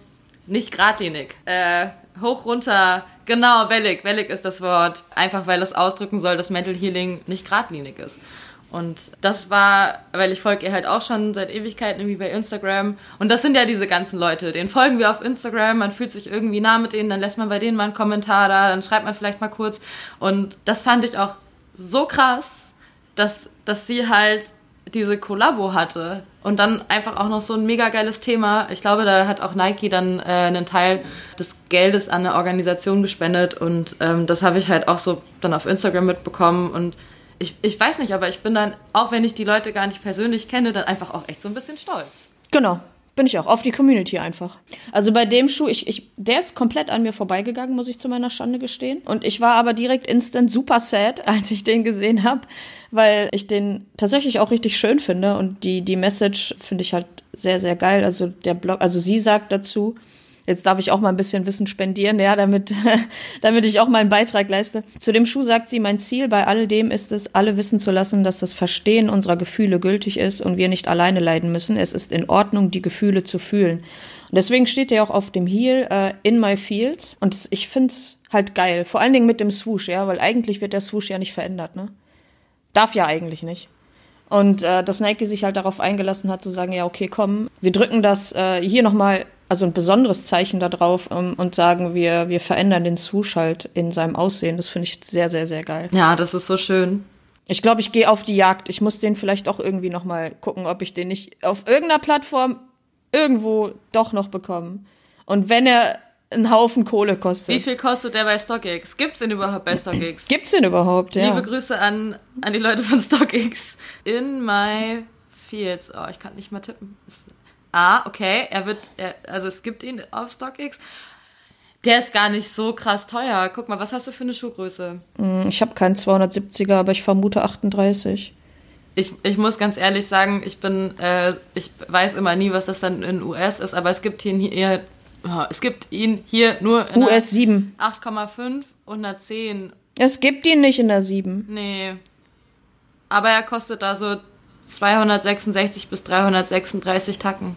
nicht geradlinig. Äh, hoch, runter, genau, wellig. Wellig ist das Wort. Einfach weil es ausdrücken soll, dass Mental Healing nicht geradlinig ist. Und das war, weil ich folge ihr halt auch schon seit Ewigkeiten irgendwie bei Instagram. Und das sind ja diese ganzen Leute. Den folgen wir auf Instagram, man fühlt sich irgendwie nah mit denen, dann lässt man bei denen mal einen Kommentar da, dann schreibt man vielleicht mal kurz. Und das fand ich auch so krass, dass, dass sie halt diese Kollabo hatte und dann einfach auch noch so ein mega geiles Thema. Ich glaube, da hat auch Nike dann äh, einen Teil des Geldes an eine Organisation gespendet und ähm, das habe ich halt auch so dann auf Instagram mitbekommen und ich, ich weiß nicht, aber ich bin dann, auch wenn ich die Leute gar nicht persönlich kenne, dann einfach auch echt so ein bisschen stolz. Genau. Bin ich auch. Auf die Community einfach. Also bei dem Schuh, ich, ich, der ist komplett an mir vorbeigegangen, muss ich zu meiner Schande gestehen. Und ich war aber direkt instant super sad, als ich den gesehen habe, weil ich den tatsächlich auch richtig schön finde. Und die, die Message finde ich halt sehr, sehr geil. Also der Blog, also sie sagt dazu, Jetzt darf ich auch mal ein bisschen Wissen spendieren, ja, damit, damit ich auch meinen Beitrag leiste. Zu dem Schuh sagt sie, mein Ziel bei all dem ist es, alle wissen zu lassen, dass das Verstehen unserer Gefühle gültig ist und wir nicht alleine leiden müssen. Es ist in Ordnung, die Gefühle zu fühlen. Und deswegen steht er auch auf dem Heel äh, in my fields. Und ich finde es halt geil. Vor allen Dingen mit dem Swoosh, ja, weil eigentlich wird der Swoosh ja nicht verändert, ne? Darf ja eigentlich nicht. Und äh, dass Nike sich halt darauf eingelassen hat, zu sagen, ja, okay, komm, wir drücken das äh, hier nochmal, also ein besonderes Zeichen da drauf um, und sagen, wir, wir verändern den Swoosh halt in seinem Aussehen. Das finde ich sehr, sehr, sehr geil. Ja, das ist so schön. Ich glaube, ich gehe auf die Jagd. Ich muss den vielleicht auch irgendwie nochmal gucken, ob ich den nicht auf irgendeiner Plattform irgendwo doch noch bekomme. Und wenn er einen Haufen Kohle kostet. Wie viel kostet der bei StockX? Gibt's den überhaupt bei StockX? Gibt's den überhaupt, ja. Liebe Grüße an, an die Leute von StockX. In my fields. Oh, ich kann nicht mal tippen. Ah, okay. Er wird, er, also es gibt ihn auf StockX. Der ist gar nicht so krass teuer. Guck mal, was hast du für eine Schuhgröße? Mm, ich habe keinen 270er, aber ich vermute 38. Ich, ich muss ganz ehrlich sagen, ich bin, äh, ich weiß immer nie, was das dann in US ist, aber es gibt ihn hier, es gibt ihn hier nur in US 7. 8,5 und einer 10. Es gibt ihn nicht in der 7. Nee. Aber er kostet da so 266 bis 336 Tacken.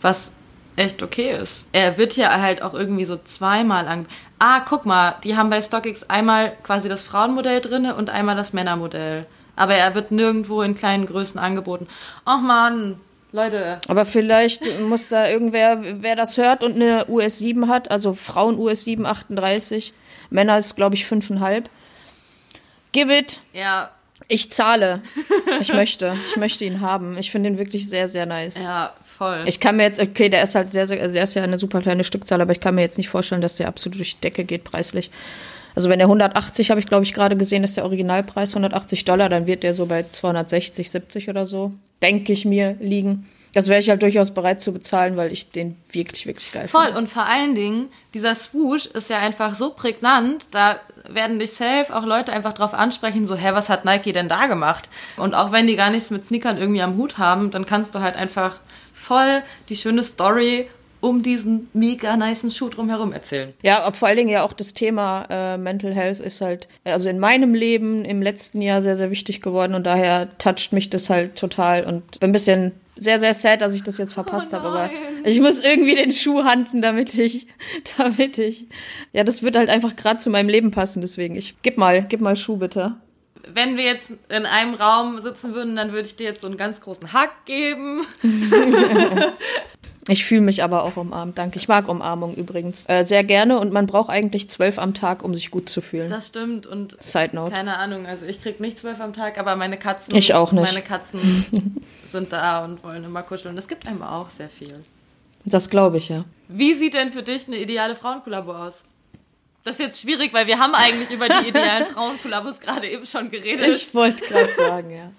Was echt okay ist. Er wird hier halt auch irgendwie so zweimal an. Ah, guck mal, die haben bei StockX einmal quasi das Frauenmodell drinne und einmal das Männermodell. Aber er wird nirgendwo in kleinen Größen angeboten. Ach man, Leute. Aber vielleicht muss da irgendwer, wer das hört und eine US 7 hat, also Frauen US 7 38, Männer ist glaube ich 5,5. Give it. Ja. Ich zahle. Ich möchte. Ich möchte ihn haben. Ich finde ihn wirklich sehr, sehr nice. Ja, voll. Ich kann mir jetzt, okay, der ist halt sehr, sehr, also der ist ja eine super kleine Stückzahl, aber ich kann mir jetzt nicht vorstellen, dass der absolut durch die Decke geht preislich. Also wenn der 180, habe ich glaube ich gerade gesehen, ist der Originalpreis 180 Dollar, dann wird der so bei 260, 70 oder so, denke ich mir, liegen. Das wäre ich halt durchaus bereit zu bezahlen, weil ich den wirklich, wirklich geil Voll. finde. Und vor allen Dingen, dieser Swoosh ist ja einfach so prägnant, da werden dich safe auch Leute einfach drauf ansprechen, so, hä, was hat Nike denn da gemacht? Und auch wenn die gar nichts mit Sneakern irgendwie am Hut haben, dann kannst du halt einfach voll die schöne Story um diesen mega niceen Schuh drumherum erzählen. Ja, vor allen Dingen ja auch das Thema äh, Mental Health ist halt, also in meinem Leben im letzten Jahr sehr, sehr wichtig geworden und daher toucht mich das halt total und bin ein bisschen sehr, sehr sad, dass ich das jetzt verpasst Oh habe, aber ich muss irgendwie den Schuh handeln, damit ich, damit ich, ja, das wird halt einfach gerade zu meinem Leben passen, deswegen, ich, gib mal, gib mal Schuh bitte. Wenn wir jetzt in einem Raum sitzen würden, dann würde ich dir jetzt so einen ganz großen Hack geben. Ich fühle mich aber auch umarmt, danke. Ich mag Umarmung übrigens äh, sehr gerne und man braucht eigentlich zwölf am Tag, um sich gut zu fühlen. Das stimmt und Side note. keine Ahnung, also ich krieg nicht zwölf am Tag, aber meine Katzen, Ich auch nicht. Meine Katzen sind da und wollen immer kuscheln. Es gibt einem auch sehr viel. Das glaube ich ja. Wie sieht denn für dich eine ideale Frauenkollabo aus? Das ist jetzt schwierig, weil wir haben eigentlich über die idealen Frauenkollabos gerade eben schon geredet. Ich wollte gerade sagen, ja.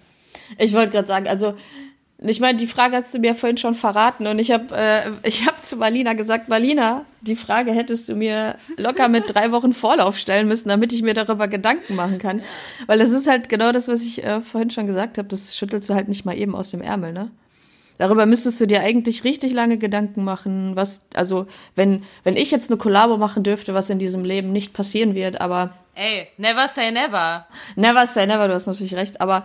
Ich wollte gerade sagen, also ich meine, die Frage hast du mir vorhin schon verraten und ich habe äh, ich hab zu Marlina gesagt, Marlina, die Frage hättest du mir locker mit drei Wochen Vorlauf stellen müssen, damit ich mir darüber Gedanken machen kann. Weil das ist halt genau das, was ich äh, vorhin schon gesagt habe, das schüttelst du halt nicht mal eben aus dem Ärmel, ne? Darüber müsstest du dir eigentlich richtig lange Gedanken machen, was, also, wenn, wenn ich jetzt eine Kollabo machen dürfte, was in diesem Leben nicht passieren wird, aber Ey, never say never. Never say never, du hast natürlich recht, aber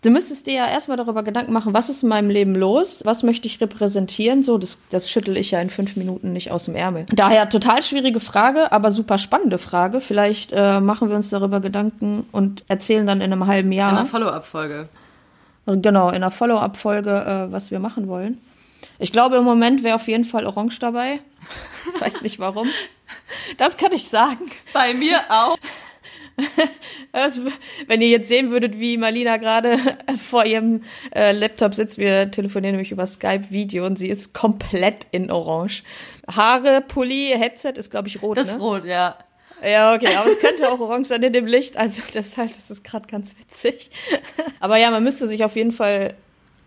du müsstest dir ja erstmal darüber Gedanken machen, was ist in meinem Leben los, was möchte ich repräsentieren, so, das, das schüttel ich ja in fünf Minuten nicht aus dem Ärmel. Daher total schwierige Frage, aber super spannende Frage. Vielleicht äh, machen wir uns darüber Gedanken und erzählen dann in einem halben In Jahr, einer Follow-up-Folge. Genau, in einer Follow-up-Folge, äh, was wir machen wollen. Ich glaube, im Moment wäre auf jeden Fall Orange dabei. Weiß nicht warum. Das kann ich sagen. Bei mir auch. Das, wenn ihr jetzt sehen würdet, wie Marlina gerade vor ihrem äh, Laptop sitzt, wir telefonieren nämlich über Skype-Video und sie ist komplett in Orange. Haare, Pulli, Headset ist, glaube ich, rot. Das ne? ist rot, ja. Ja, okay, aber es könnte auch orange sein in dem Licht, also deshalb ist es gerade ganz witzig. Aber ja, man müsste sich auf jeden Fall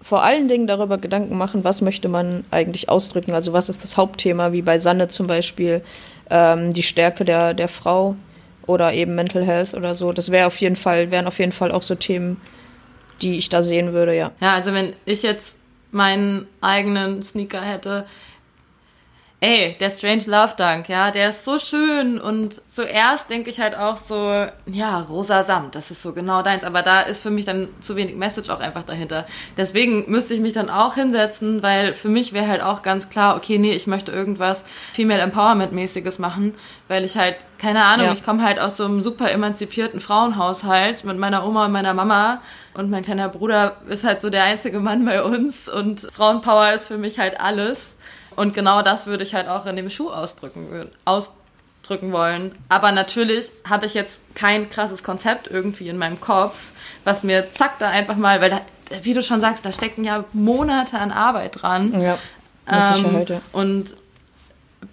vor allen Dingen darüber Gedanken machen, was möchte man eigentlich ausdrücken. Also was ist das Hauptthema, wie bei Sanne zum Beispiel, ähm, die Stärke der, der Frau oder eben Mental Health oder so. Das wäre auf jeden Fall, wären auf jeden Fall auch so Themen, die ich da sehen würde, ja. Ja, also wenn ich jetzt meinen eigenen Sneaker hätte, ey, der Strange Love Dunk, ja, der ist so schön und zuerst denke ich halt auch so, ja, rosa Samt, das ist so genau deins, aber da ist für mich dann zu wenig Message auch einfach dahinter. Deswegen müsste ich mich dann auch hinsetzen, weil für mich wäre halt auch ganz klar, okay, nee, ich möchte irgendwas Female Empowerment mäßiges machen, weil ich halt keine Ahnung, ja. ich komme halt aus so einem super emanzipierten Frauenhaushalt mit meiner Oma und meiner Mama und mein kleiner Bruder ist halt so der einzige Mann bei uns und Frauenpower ist für mich halt alles. Und genau das würde ich halt auch in dem Schuh ausdrücken, ausdrücken wollen. Aber natürlich habe ich jetzt kein krasses Konzept irgendwie in meinem Kopf, was mir zack da einfach mal, weil da, wie du schon sagst, da stecken ja Monate an Arbeit dran. Ja, mit ähm, Und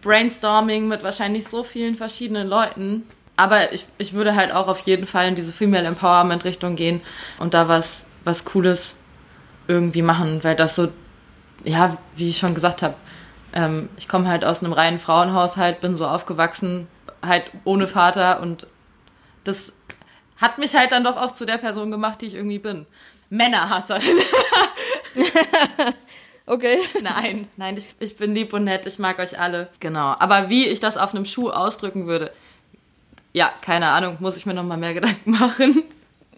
Brainstorming mit wahrscheinlich so vielen verschiedenen Leuten. Aber ich, ich würde halt auch auf jeden Fall in diese Female Empowerment Richtung gehen und da was, was Cooles irgendwie machen, weil das so, ja, wie ich schon gesagt habe, ähm, ich komme halt aus einem reinen Frauenhaushalt, bin so aufgewachsen, halt ohne Vater und das hat mich halt dann doch auch zu der Person gemacht, die ich irgendwie bin. Männerhasserin. okay. Nein, nein, ich, ich bin lieb und nett, ich mag euch alle. Genau. Aber wie ich das auf einem Schuh ausdrücken würde, ja, keine Ahnung, muss ich mir noch mal mehr Gedanken machen.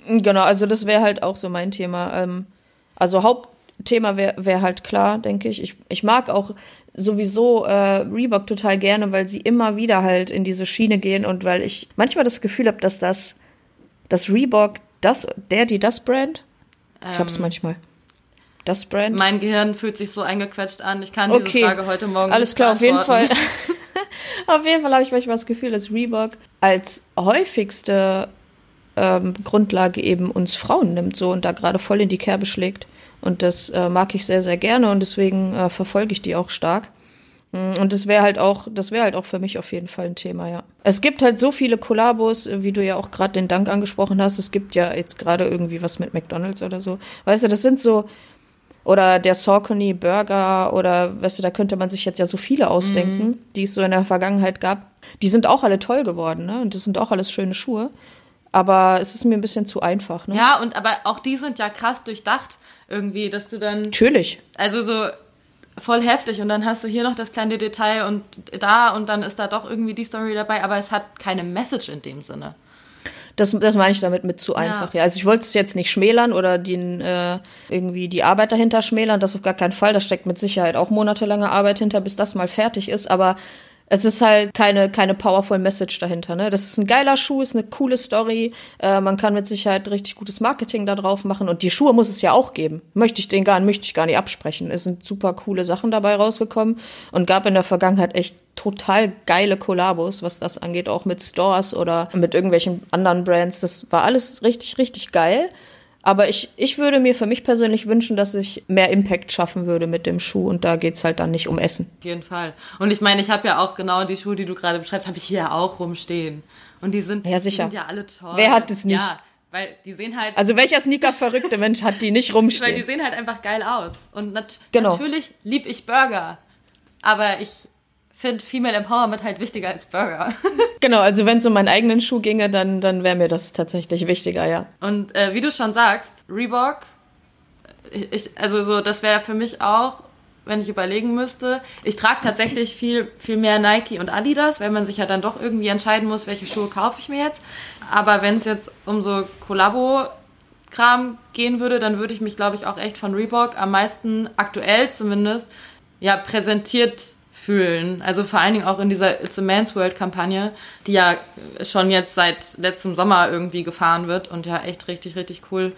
Genau, also das wäre halt auch so mein Thema. Ähm, also Hauptthema wäre wär halt klar, denke ich. ich. Ich mag auch sowieso äh, Reebok total gerne, weil sie immer wieder halt in diese Schiene gehen und weil ich manchmal das Gefühl habe, dass das, das Reebok, das, der, die das Brand, ähm, ich hab's manchmal. Das Brand? Mein Gehirn fühlt sich so eingequetscht an. Ich kann okay. diese Frage heute Morgen Alles klar, auf jeden Fall. auf jeden Fall habe ich manchmal das Gefühl, dass Reebok als häufigste ähm, Grundlage eben uns Frauen nimmt so und da gerade voll in die Kerbe schlägt. Und das äh, mag ich sehr, sehr gerne und deswegen äh, verfolge ich die auch stark. Mm, und das wäre halt auch, das wäre halt auch für mich auf jeden Fall ein Thema, ja. Es gibt halt so viele Kollabos, wie du ja auch gerade den Dank angesprochen hast. Es gibt ja jetzt gerade irgendwie was mit McDonalds oder so. Weißt du, das sind so, oder der Saucony Burger oder weißt du, da könnte man sich jetzt ja so viele ausdenken, mhm. die es so in der Vergangenheit gab. Die sind auch alle toll geworden, ne? Und das sind auch alles schöne Schuhe. Aber es ist mir ein bisschen zu einfach, ne? Ja, und aber auch die sind ja krass durchdacht irgendwie, dass du dann. Natürlich. Also so voll heftig und dann hast du hier noch das kleine Detail und da und dann ist da doch irgendwie die Story dabei, aber es hat keine Message in dem Sinne. Das, das meine ich damit mit zu einfach. Ja. ja. Also ich wollte es jetzt nicht schmälern oder den, äh, irgendwie die Arbeit dahinter schmälern, das auf gar keinen Fall. Da steckt mit Sicherheit auch monatelange Arbeit hinter, bis das mal fertig ist. Aber es ist halt keine, keine powerful Message dahinter. Ne? Das ist ein geiler Schuh, ist eine coole Story. Äh, man kann mit Sicherheit richtig gutes Marketing da drauf machen. Und die Schuhe muss es ja auch geben. Möchte ich den gar, möchte ich gar nicht absprechen. Es sind super coole Sachen dabei rausgekommen und gab in der Vergangenheit echt total geile Kollabos, was das angeht, auch mit Stores oder mit irgendwelchen anderen Brands. Das war alles richtig, richtig geil. Aber ich, ich würde mir für mich persönlich wünschen, dass ich mehr Impact schaffen würde mit dem Schuh und da geht es halt dann nicht um Essen. Auf jeden Fall. Und ich meine, ich habe ja auch genau die Schuhe, die du gerade beschreibst, habe ich hier auch rumstehen. Und die sind, ja, sicher. Die sind ja alle toll. Wer hat es nicht? Ja, weil die sehen halt. Also welcher Sneaker-verrückte Mensch hat die nicht rumstehen? Weil die sehen halt einfach geil aus. Und nat genau. natürlich lieb ich Burger. Aber ich finde Female Empowerment halt wichtiger als Burger. genau, also wenn es um meinen eigenen Schuh ginge, dann, dann wäre mir das tatsächlich wichtiger, ja. Und äh, wie du schon sagst, Reebok, ich, also so, das wäre für mich auch, wenn ich überlegen müsste. Ich trage tatsächlich viel, viel mehr Nike und Adidas, weil man sich ja dann doch irgendwie entscheiden muss, welche Schuhe kaufe ich mir jetzt. Aber wenn es jetzt um so Kollabo-Kram gehen würde, dann würde ich mich, glaube ich, auch echt von Reebok am meisten, aktuell zumindest, ja, präsentiert fühlen. Also vor allen Dingen auch in dieser It's a Man's World Kampagne, die ja schon jetzt seit letztem Sommer irgendwie gefahren wird und ja echt richtig, richtig cool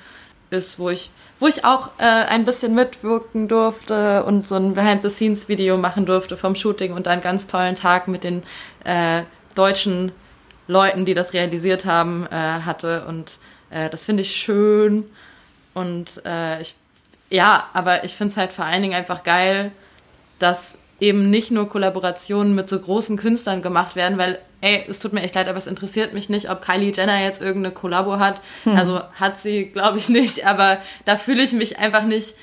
ist, wo ich, wo ich auch äh, ein bisschen mitwirken durfte und so ein Behind-the-Scenes-Video machen durfte vom Shooting und einen ganz tollen Tag mit den äh, deutschen Leuten, die das realisiert haben, äh, hatte. Und äh, das finde ich schön. Und äh, ich, ja, aber ich finde es halt vor allen Dingen einfach geil, dass eben nicht nur Kollaborationen mit so großen Künstlern gemacht werden, weil, ey, es tut mir echt leid, aber es interessiert mich nicht, ob Kylie Jenner jetzt irgendeine Kollabo hat. Hm. Also hat sie, glaube ich, nicht, aber da fühle ich mich einfach nicht.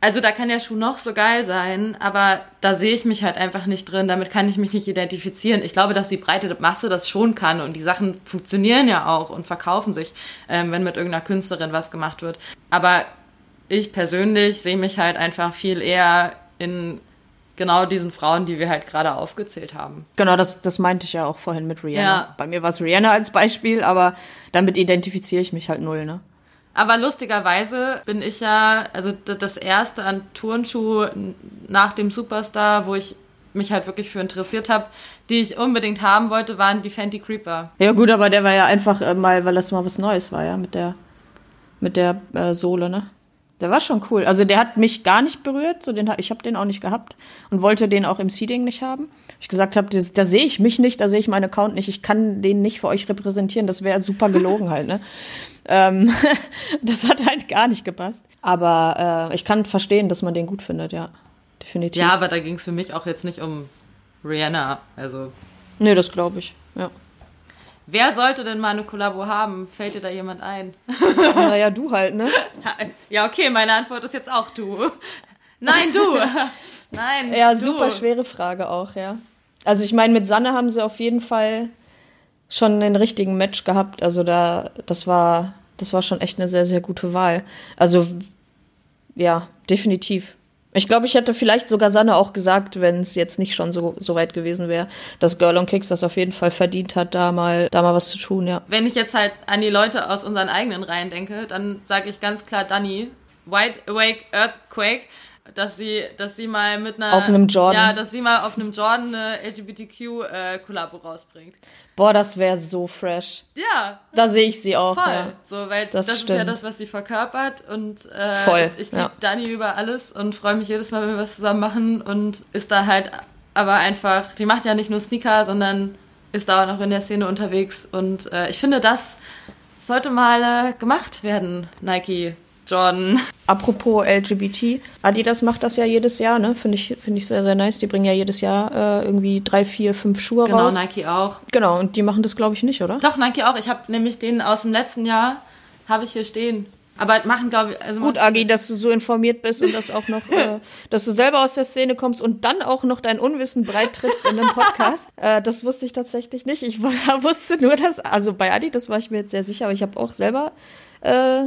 Also da kann der Schuh noch so geil sein, aber da sehe ich mich halt einfach nicht drin, damit kann ich mich nicht identifizieren. Ich glaube, dass die breite Masse das schon kann und die Sachen funktionieren ja auch und verkaufen sich, ähm, wenn mit irgendeiner Künstlerin was gemacht wird. Aber ich persönlich sehe mich halt einfach viel eher in genau diesen Frauen, die wir halt gerade aufgezählt haben. Genau, das, das meinte ich ja auch vorhin mit Rihanna. Ja. Bei mir war es Rihanna als Beispiel, aber damit identifiziere ich mich halt null, ne? Aber lustigerweise bin ich ja, also das erste an Turnschuh nach dem Superstar, wo ich mich halt wirklich für interessiert habe, die ich unbedingt haben wollte, waren die Fenty Creeper. Ja gut, aber der war ja einfach äh, mal, weil das mal was Neues war, ja, mit der, mit der äh, Sohle, ne? Der war schon cool. Also der hat mich gar nicht berührt, so den, ich habe den auch nicht gehabt und wollte den auch im Seeding nicht haben. Ich gesagt habe, da sehe ich mich nicht, da sehe ich meinen Account nicht, ich kann den nicht für euch repräsentieren, das wäre super gelogen halt, ne? Ähm, das hat halt gar nicht gepasst. Aber äh, ich kann verstehen, dass man den gut findet, ja. Definitiv. Ja, aber da ging es für mich auch jetzt nicht um Rihanna. Also, Nee, das glaube ich. Ja. Wer sollte denn mal eine Kollabo haben? Fällt dir da jemand ein? naja, du halt, ne? Ja, okay, meine Antwort ist jetzt auch du. Nein, du. Nein, Ja, du. super schwere Frage auch, ja. Also ich meine, mit Sanne haben sie auf jeden Fall schon den richtigen Match gehabt. Also da, das war, das war schon echt eine sehr, sehr gute Wahl. Also ja, definitiv. Ich glaube, ich hätte vielleicht sogar Sanne auch gesagt, wenn es jetzt nicht schon so, so weit gewesen wäre, dass Girl on Kicks das auf jeden Fall verdient hat, da mal, da mal was zu tun, ja. Wenn ich jetzt halt an die Leute aus unseren eigenen Reihen denke, dann sage ich ganz klar Dani, Wide Awake Earthquake, dass sie, dass sie mal mit einer Auf einem Jordan. ja, dass sie mal auf einem Jordan eine LGBTQ-Kollabo rausbringt. Boah, das wäre so fresh. Ja, Da sehe ich sie auch, voll. ja. So, weil Das das, ist ja das, was sie verkörpert und äh, Voll, ich, ich ja. liebe Dani über alles und freue mich jedes Mal, wenn wir was zusammen machen und ist da halt aber einfach, die macht ja nicht nur Sneaker, sondern ist da auch noch in der Szene unterwegs und äh, ich finde, das sollte mal äh, gemacht werden, Nike, Jordan. Apropos LGBT, Adidas macht das ja jedes Jahr, ne? Finde ich, finde ich sehr, sehr nice. Die bringen ja jedes Jahr äh, irgendwie drei, vier, fünf Schuhe Genau, raus. Nike auch. Genau, und die machen das, glaube ich, nicht, oder? Doch, Nike auch. Ich habe nämlich den aus dem letzten Jahr, habe ich hier stehen. Aber machen, glaube ich, also Gut, Agi, dass du so informiert bist und das auch noch, äh, dass du selber aus der Szene kommst und dann auch noch dein Unwissen breit trittst in einem Podcast. äh, das wusste ich tatsächlich nicht. Ich war, wusste nur, dass, also bei Adidas war ich mir jetzt sehr sicher, aber ich habe auch selber äh,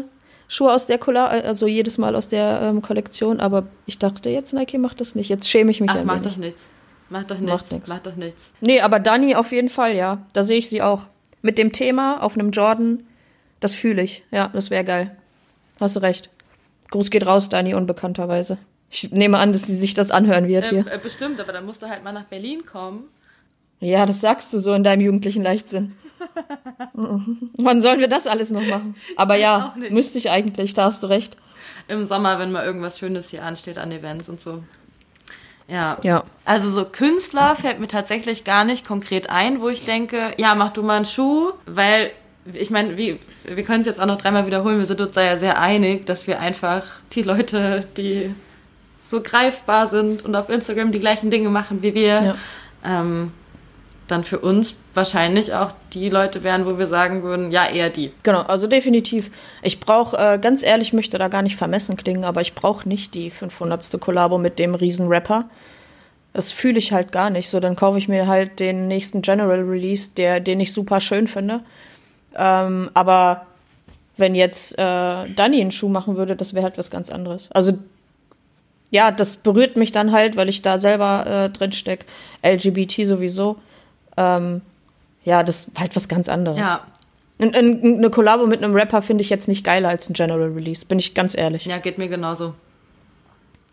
Schuhe aus der Kolla also jedes Mal aus der ähm, Kollektion, aber ich dachte jetzt, Nike macht das nicht. Jetzt schäme ich mich Ach, ein macht wenig. doch nichts. Macht doch nichts. nix. Macht doch nichts. Nee, aber Dani auf jeden Fall, ja. Da sehe ich sie auch. Mit dem Thema auf einem Jordan, das fühle ich. Ja, das wäre geil. Hast du recht. Gruß geht raus, Dani, unbekannterweise. Ich nehme an, dass sie sich das anhören wird Äh, hier. äh, bestimmt, aber dann musst du halt mal nach Berlin kommen. Ja, das sagst du so in deinem jugendlichen Leichtsinn. Wann sollen wir das alles noch machen? Aber ja, müsste ich eigentlich, da hast du recht. Im Sommer, wenn mal irgendwas Schönes hier ansteht an Events und so. Ja. Ja. Also so Künstler fällt mir tatsächlich gar nicht konkret ein, wo ich denke, ja, mach du mal einen Schuh, weil ich meine, wie, wir können es jetzt auch noch dreimal wiederholen, wir sind uns da ja sehr einig, dass wir einfach die Leute, die so greifbar sind und auf Instagram die gleichen Dinge machen wie wir, Ja. ähm, dann für uns wahrscheinlich auch die Leute wären, wo wir sagen würden, ja, eher die. Genau, also definitiv. Ich brauche, äh, ganz ehrlich, möchte da gar nicht vermessen klingen, aber ich brauche nicht die 500. Kollabo mit dem riesen Rapper. Das fühle ich halt gar nicht. So, dann kaufe ich mir halt den nächsten General Release, der, den ich super schön finde. Ähm, aber wenn jetzt äh, Dani einen Schuh machen würde, das wäre halt was ganz anderes. Also ja, das berührt mich dann halt, weil ich da selber äh, drin steck. LGBT sowieso. Ähm, ja, das ist halt was ganz anderes. Ja, Ein- ein- Eine Kollabo mit einem Rapper finde ich jetzt nicht geiler als ein General Release, bin ich ganz ehrlich. ja, geht mir genauso.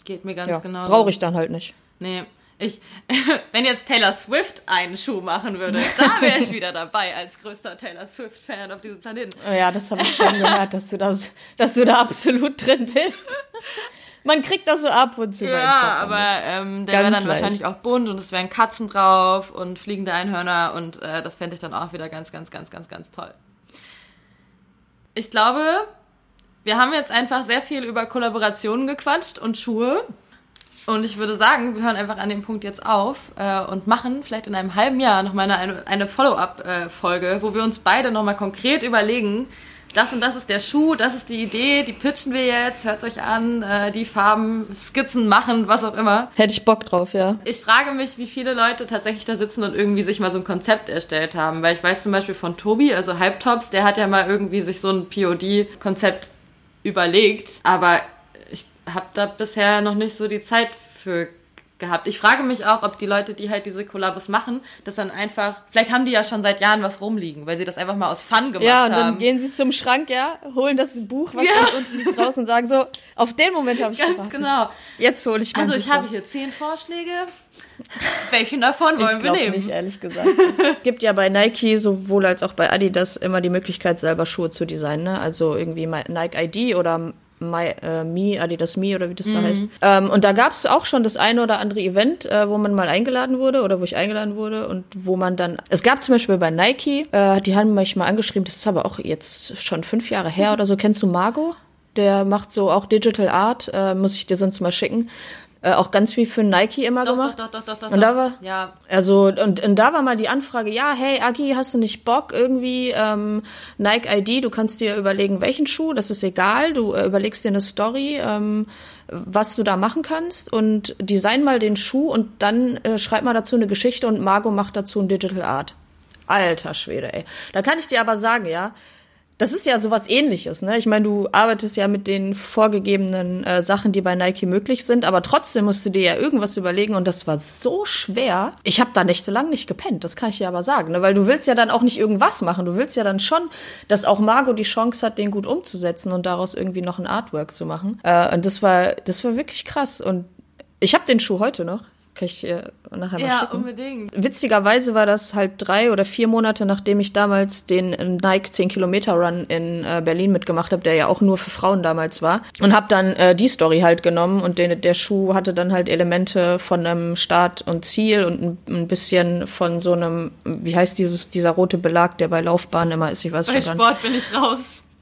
Geht mir ganz Ja, genauso. Brauche ich dann halt nicht. Nee. Ich, wenn jetzt Taylor Swift einen Schuh machen würde, da wäre ich wieder dabei als größter Taylor Swift-Fan auf diesem Planeten. Ja, das habe ich schon gehört, dass du, das, dass du da absolut drin bist. Man kriegt das so ab und zu. Ja, aber ähm, der wäre dann leicht. wahrscheinlich auch bunt und es wären Katzen drauf und fliegende Einhörner und äh, das fände ich dann auch wieder ganz, ganz, ganz, ganz, ganz toll. Ich glaube, wir haben jetzt einfach sehr viel über Kollaborationen gequatscht und Schuhe. Und ich würde sagen, wir hören einfach an dem Punkt jetzt auf äh, und machen vielleicht in einem halben Jahr nochmal eine, eine Follow-up-Folge, wo wir uns beide nochmal konkret überlegen, das und das ist der Schuh, das ist die Idee, die pitchen wir jetzt, hört euch an, äh, die Farben, Skizzen machen, was auch immer. Hätte ich Bock drauf, ja. Ich frage mich, wie viele Leute tatsächlich da sitzen und irgendwie sich mal so ein Konzept erstellt haben, weil ich weiß zum Beispiel von Tobi, also Hypetops, der hat ja mal irgendwie sich so ein POD-Konzept überlegt, aber ich habe da bisher noch nicht so die Zeit für gehabt. Ich frage mich auch, ob die Leute, die halt diese Kollabos machen, das dann einfach, vielleicht haben die ja schon seit Jahren was rumliegen, weil sie das einfach mal aus Fun gemacht haben. Ja, und haben. dann gehen sie zum Schrank, ja, holen das Buch, was ja. ganz unten liegt, raus und sagen so, auf den Moment habe ich Ganz gewartet. genau. Jetzt hole ich mein Also ich habe hier zehn Vorschläge. Welchen davon wollen ich wir nehmen? nicht, ehrlich gesagt. gibt ja bei Nike sowohl als auch bei Adidas immer die Möglichkeit, selber Schuhe zu designen. Ne? Also irgendwie Nike ID oder My, äh, Me, Adidas Me oder wie das mhm. da heißt. Ähm, und da gab es auch schon das eine oder andere Event, äh, wo man mal eingeladen wurde oder wo ich eingeladen wurde und wo man dann. Es gab zum Beispiel bei Nike, äh, die haben mich mal angeschrieben, das ist aber auch jetzt schon fünf Jahre her oder so. Kennst du Margot? Der macht so auch Digital Art, äh, muss ich dir sonst mal schicken. Äh, auch ganz viel für Nike immer doch, gemacht. Doch, doch, doch, doch, Und da war, ja. also, und, und da war mal die Anfrage, ja, hey, Agi, hast du nicht Bock irgendwie, ähm, Nike ID, du kannst dir überlegen, welchen Schuh, das ist egal, du äh, überlegst dir eine Story, ähm, was du da machen kannst und design mal den Schuh und dann äh, schreib mal dazu eine Geschichte und Margot macht dazu ein Digital Art. Alter Schwede, ey. Da kann ich dir aber sagen, ja, das ist ja sowas ähnliches, ne? Ich meine, du arbeitest ja mit den vorgegebenen äh, Sachen, die bei Nike möglich sind, aber trotzdem musst du dir ja irgendwas überlegen und das war so schwer. Ich habe da nächtelang nicht gepennt, das kann ich dir aber sagen, ne? weil du willst ja dann auch nicht irgendwas machen, du willst ja dann schon, dass auch Margot die Chance hat, den gut umzusetzen und daraus irgendwie noch ein Artwork zu machen. Äh, und das war, das war wirklich krass und ich habe den Schuh heute noch. Kann ich dir nachher mal ja, schicken. Ja, unbedingt. Witzigerweise war das halt drei oder vier Monate, nachdem ich damals den Nike 10 Kilometer Run in äh, Berlin mitgemacht habe, der ja auch nur für Frauen damals war. Und habe dann äh, die Story halt genommen und den, der Schuh hatte dann halt Elemente von einem Start und Ziel und ein, ein, bisschen von so einem, wie heißt dieses, dieser rote Belag, der bei Laufbahnen immer ist, ich weiß bei schon Bei Sport bin ich raus.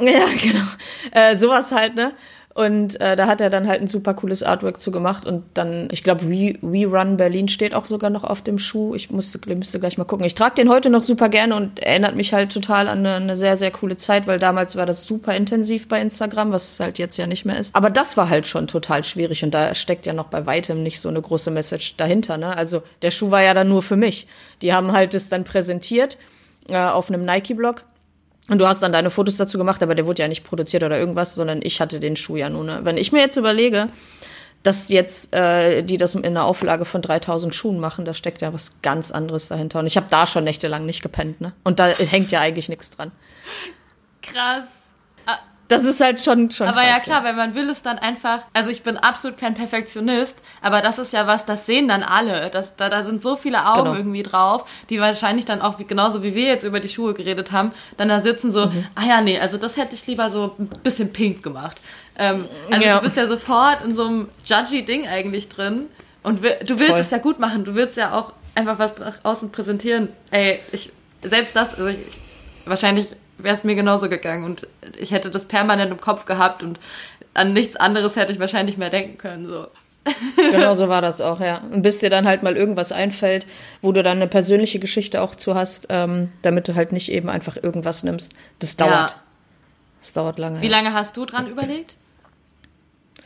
Ja, genau. Äh, sowas halt, ne? Und äh, da hat er dann halt ein super cooles Artwork zu gemacht. Und dann, ich glaube, We, We Run Berlin steht auch sogar noch auf dem Schuh. Ich musste, müsste gleich mal gucken. Ich trage den heute noch super gerne und erinnert mich halt total an eine, eine, sehr, sehr coole Zeit, weil damals war das super intensiv bei Instagram, was es halt jetzt ja nicht mehr ist. Aber das war halt schon total schwierig und da steckt ja noch bei weitem nicht so eine große Message dahinter. Ne? Also der Schuh war ja dann nur für mich. Die haben halt es dann präsentiert äh, auf einem Nike-Blog und du hast dann deine Fotos dazu gemacht, aber der wurde ja nicht produziert oder irgendwas, sondern ich hatte den Schuh ja nur. Ne? Wenn ich mir jetzt überlege, dass jetzt äh, die das in einer Auflage von 3000 Schuhen machen, da steckt ja was ganz anderes dahinter. Und ich habe da schon nächtelang nicht gepennt, ne? Und da hängt ja eigentlich nichts dran. Krass. Das ist halt schon schon. Aber krass, ja klar, ja. weil man will es dann einfach. Also ich bin absolut kein Perfektionist, aber das ist ja was, das sehen dann alle. Das, da, da sind so viele Augen genau. irgendwie drauf, die wahrscheinlich dann auch wie, genauso wie wir jetzt über die Schuhe geredet haben, dann da sitzen so, mhm. ah ja nee, also das hätte ich lieber so ein bisschen pink gemacht. Ähm, also ja. du bist ja sofort in so einem judgy Ding eigentlich drin und du willst Voll. es ja gut machen. Du willst ja auch einfach was draußen präsentieren. Ey, ich selbst das, also ich, wahrscheinlich wäre es mir genauso gegangen und ich hätte das permanent im Kopf gehabt und an nichts anderes hätte ich wahrscheinlich mehr denken können. So. genau so war das auch, ja. Und bis dir dann halt mal irgendwas einfällt, wo du dann eine persönliche Geschichte auch zu hast, ähm, damit du halt nicht eben einfach irgendwas nimmst. Das dauert. Ja. Das dauert lange. Wie lange hast du dran überlegt?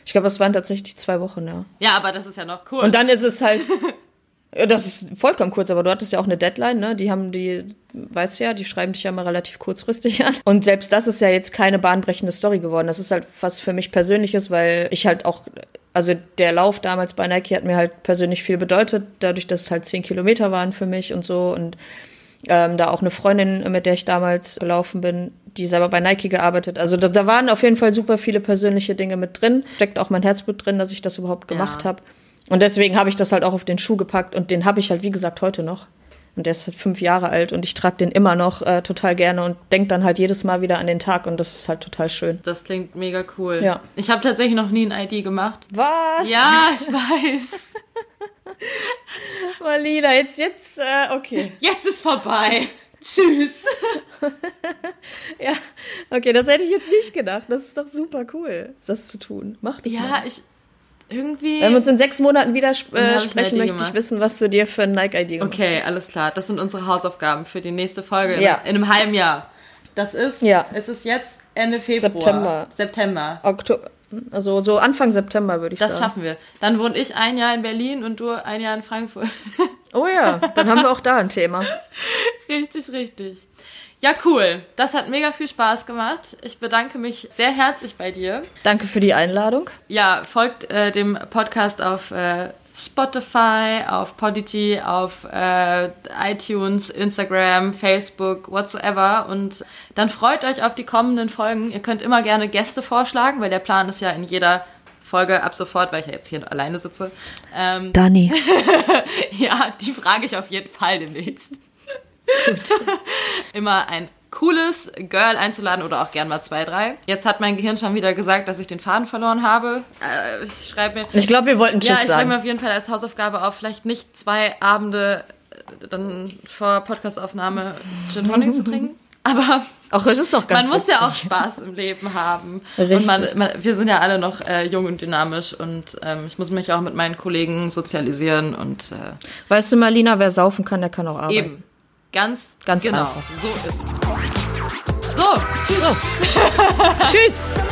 Ich glaube, es waren tatsächlich zwei Wochen, ja. Ja, aber das ist ja noch cool. Und dann ist es halt, Das ist vollkommen kurz, aber du hattest ja auch eine Deadline, ne? Die haben die, weißt ja, die schreiben dich ja mal relativ kurzfristig an. Und selbst das ist ja jetzt keine bahnbrechende Story geworden. Das ist halt was für mich Persönliches, weil ich halt auch, also der Lauf damals bei Nike hat mir halt persönlich viel bedeutet, dadurch, dass es halt zehn Kilometer waren für mich und so. Und ähm, da auch eine Freundin, mit der ich damals gelaufen bin, die selber bei Nike gearbeitet. Also da, da waren auf jeden Fall super viele persönliche Dinge mit drin. Steckt auch mein Herzblut drin, dass ich das überhaupt gemacht ja. habe. Und deswegen habe ich das halt auch auf den Schuh gepackt und den habe ich halt, wie gesagt, heute noch. Und der ist halt fünf Jahre alt und ich trage den immer noch äh, total gerne und denke dann halt jedes Mal wieder an den Tag und das ist halt total schön. Das klingt mega cool. Ja. Ich habe tatsächlich noch nie ein ID gemacht. Was? Ja, ich weiß. Marlina, jetzt, jetzt, äh, okay. Jetzt ist vorbei. Tschüss. ja, okay, das hätte ich jetzt nicht gedacht. Das ist doch super cool, das zu tun. Mach das Ja, mal. ich, irgendwie. Wenn wir uns in sechs Monaten wieder äh, sprechen, möchte gemacht. ich wissen, was du dir für ein Nike-ID gemacht hast. Okay, alles klar. Das sind unsere Hausaufgaben für die nächste Folge ja. in, in, einem halben Jahr. Das ist, ja. es ist jetzt Ende Februar. September. September. Oktober. Also so Anfang September würde ich das sagen. Das schaffen wir. Dann wohne ich ein Jahr in Berlin und du ein Jahr in Frankfurt. Oh ja, dann haben wir auch da ein Thema. richtig, richtig. Ja, cool. Das hat mega viel Spaß gemacht. Ich bedanke mich sehr herzlich bei dir. Danke für die Einladung. Ja, folgt äh, dem Podcast auf äh, Spotify, auf Podigy, auf äh, iTunes, Instagram, Facebook, whatsoever. Und dann freut euch auf die kommenden Folgen. Ihr könnt immer gerne Gäste vorschlagen, weil der Plan ist ja in jeder Folge ab sofort, weil ich ja jetzt hier alleine sitze. Ähm, Dani. ja, die frage ich auf jeden Fall demnächst. immer ein cooles Girl einzuladen oder auch gern mal zwei, drei. Jetzt hat mein Gehirn schon wieder gesagt, dass ich den Faden verloren habe. Äh, ich schreibe mir. Ich glaube, wir wollten Tschüss Ja, ich schreibe sagen. mir auf jeden Fall als Hausaufgabe auf, vielleicht nicht zwei Abende äh, dann vor Podcastaufnahme Gin Tonic zu trinken. Aber Ach, das ist doch ganz man muss ja auch witzig. Spaß im Leben haben. Richtig. Und man, man, wir sind ja alle noch äh, jung und dynamisch und ähm, ich muss mich auch mit meinen Kollegen sozialisieren und äh, Weißt du, Marlina, wer saufen kann, der kann auch arbeiten. eben. Ganz, Ganz genau. einfach. So ist es. So, tschüss. Tschüss.